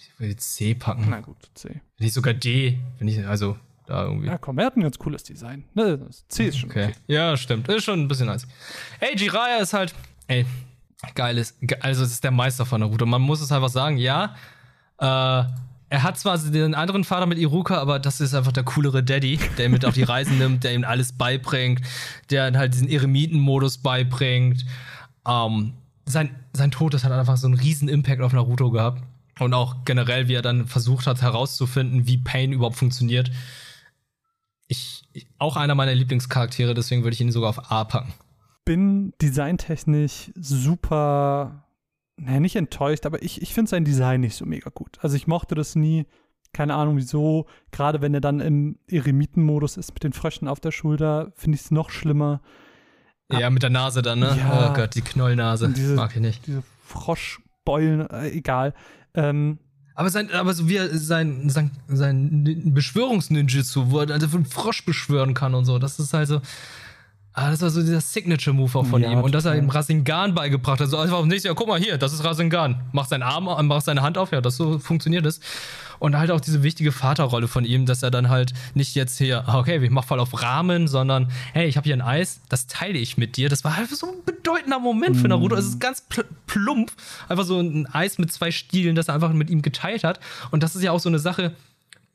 Ich würde C packen. Na gut, C. Wenn nicht sogar D. Wenn ich, also da irgendwie. Ja, komm, er hat ein ganz cooles Design. Ne, C ist schon okay. okay. Ja, stimmt. Ist schon ein bisschen nice. Ey, Jiraiya ist halt. Ey, geiles. Also, es ist der Meister von Naruto. Man muss es einfach sagen, ja. Äh er hat zwar den anderen Vater mit Iruka, aber das ist einfach der coolere Daddy, der ihn mit auf die Reisen nimmt, der ihm alles beibringt, der halt diesen Eremitenmodus beibringt. Ähm, sein, sein Tod das hat einfach so einen riesen Impact auf Naruto gehabt. Und auch generell, wie er dann versucht hat herauszufinden, wie Pain überhaupt funktioniert. Ich, ich auch einer meiner Lieblingscharaktere, deswegen würde ich ihn sogar auf A packen. Bin designtechnisch super naja, nicht enttäuscht, aber ich, ich finde sein Design nicht so mega gut. Also ich mochte das nie. Keine Ahnung wieso. Gerade wenn er dann im Eremitenmodus ist mit den Fröschen auf der Schulter, finde ich es noch schlimmer. Ja, mit der Nase dann, ne? Ja, oh Gott, die Knollnase. Diese, Mag ich nicht. Diese Froschbeulen, äh, egal. Ähm, aber sein, aber so wie er sein, sein, sein Beschwörungsninjutsu, wo er also einen Frosch beschwören kann und so, das ist halt so. Ah, das war so dieser Signature-Move auch von ja, ihm. Und dass er ihm Rasengan beigebracht hat. Also einfach nicht, ja, guck mal hier, das ist Rasengan. Mach seinen Arm, mach seine Hand auf, ja, das so funktioniert es. Und halt auch diese wichtige Vaterrolle von ihm, dass er dann halt nicht jetzt hier, ah, okay, ich mach voll auf Rahmen, sondern, hey, ich habe hier ein Eis, das teile ich mit dir. Das war halt so ein bedeutender Moment für Naruto. Es ist ganz plump. Einfach so ein Eis mit zwei Stielen, das er einfach mit ihm geteilt hat. Und das ist ja auch so eine Sache,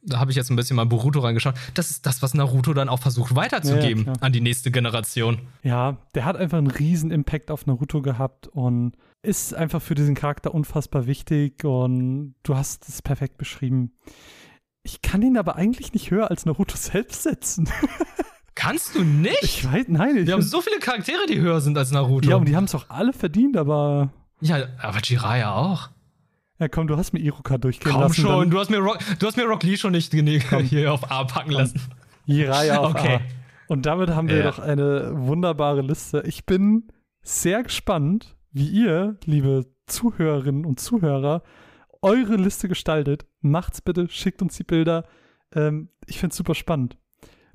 da habe ich jetzt ein bisschen mal Boruto reingeschaut, das ist das, was Naruto dann auch versucht weiterzugeben ja, an die nächste Generation. Ja, der hat einfach einen riesen Impact auf Naruto gehabt und ist einfach für diesen Charakter unfassbar wichtig und du hast es perfekt beschrieben. Ich kann ihn aber eigentlich nicht höher als Naruto selbst setzen. Kannst du nicht? Ich weiß, nein. Wir haben so viele Charaktere, die höher sind als Naruto. Ja, und die haben es auch alle verdient, aber. Ja, aber Jiraiya auch. Ja, komm, du hast mir Iruka durchgehen komm lassen. schon, du hast, mir Rock, du hast mir Rock Lee schon nicht hier auf A packen komm. lassen. Jiraiya auf okay. A. Und damit haben wir ja. doch eine wunderbare Liste. Ich bin sehr gespannt, wie ihr, liebe Zuhörerinnen und Zuhörer, eure Liste gestaltet. Macht's bitte, schickt uns die Bilder. Ähm, ich find's super spannend.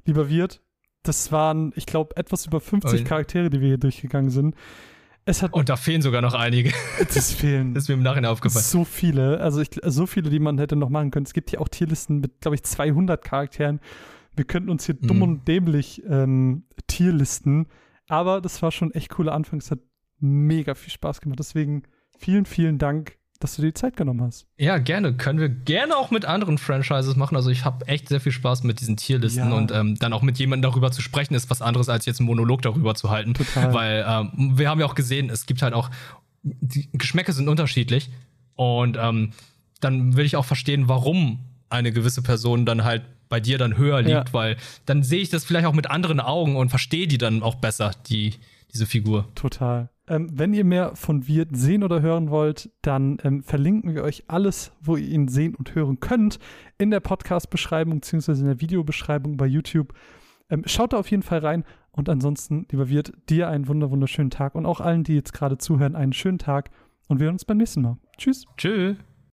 Lieber Wirt, das waren, ich glaube, etwas über 50 Charaktere, die wir hier durchgegangen sind. Es hat, und da fehlen sogar noch einige. Es fehlen. das ist mir im Nachhinein aufgefallen. So viele. Also ich, so viele, die man hätte noch machen können. Es gibt hier auch Tierlisten mit, glaube ich, 200 Charakteren. Wir könnten uns hier mhm. dumm und dämlich ähm, Tierlisten. Aber das war schon echt cooler Anfang. Es hat mega viel Spaß gemacht. Deswegen vielen, vielen Dank dass du dir die Zeit genommen hast. Ja, gerne. Können wir gerne auch mit anderen Franchises machen. Also ich habe echt sehr viel Spaß mit diesen Tierlisten ja. und ähm, dann auch mit jemandem darüber zu sprechen, ist was anderes, als jetzt einen Monolog darüber zu halten. Total. Weil ähm, wir haben ja auch gesehen, es gibt halt auch, die Geschmäcke sind unterschiedlich und ähm, dann will ich auch verstehen, warum eine gewisse Person dann halt bei dir dann höher liegt, ja. weil dann sehe ich das vielleicht auch mit anderen Augen und verstehe die dann auch besser, die, diese Figur. Total. Ähm, wenn ihr mehr von Wirt sehen oder hören wollt, dann ähm, verlinken wir euch alles, wo ihr ihn sehen und hören könnt, in der Podcast-Beschreibung bzw. in der Videobeschreibung bei YouTube. Ähm, schaut da auf jeden Fall rein und ansonsten, lieber Wirt, dir einen wunder wunderschönen Tag und auch allen, die jetzt gerade zuhören, einen schönen Tag und wir hören uns beim nächsten Mal. Tschüss. Tschüss.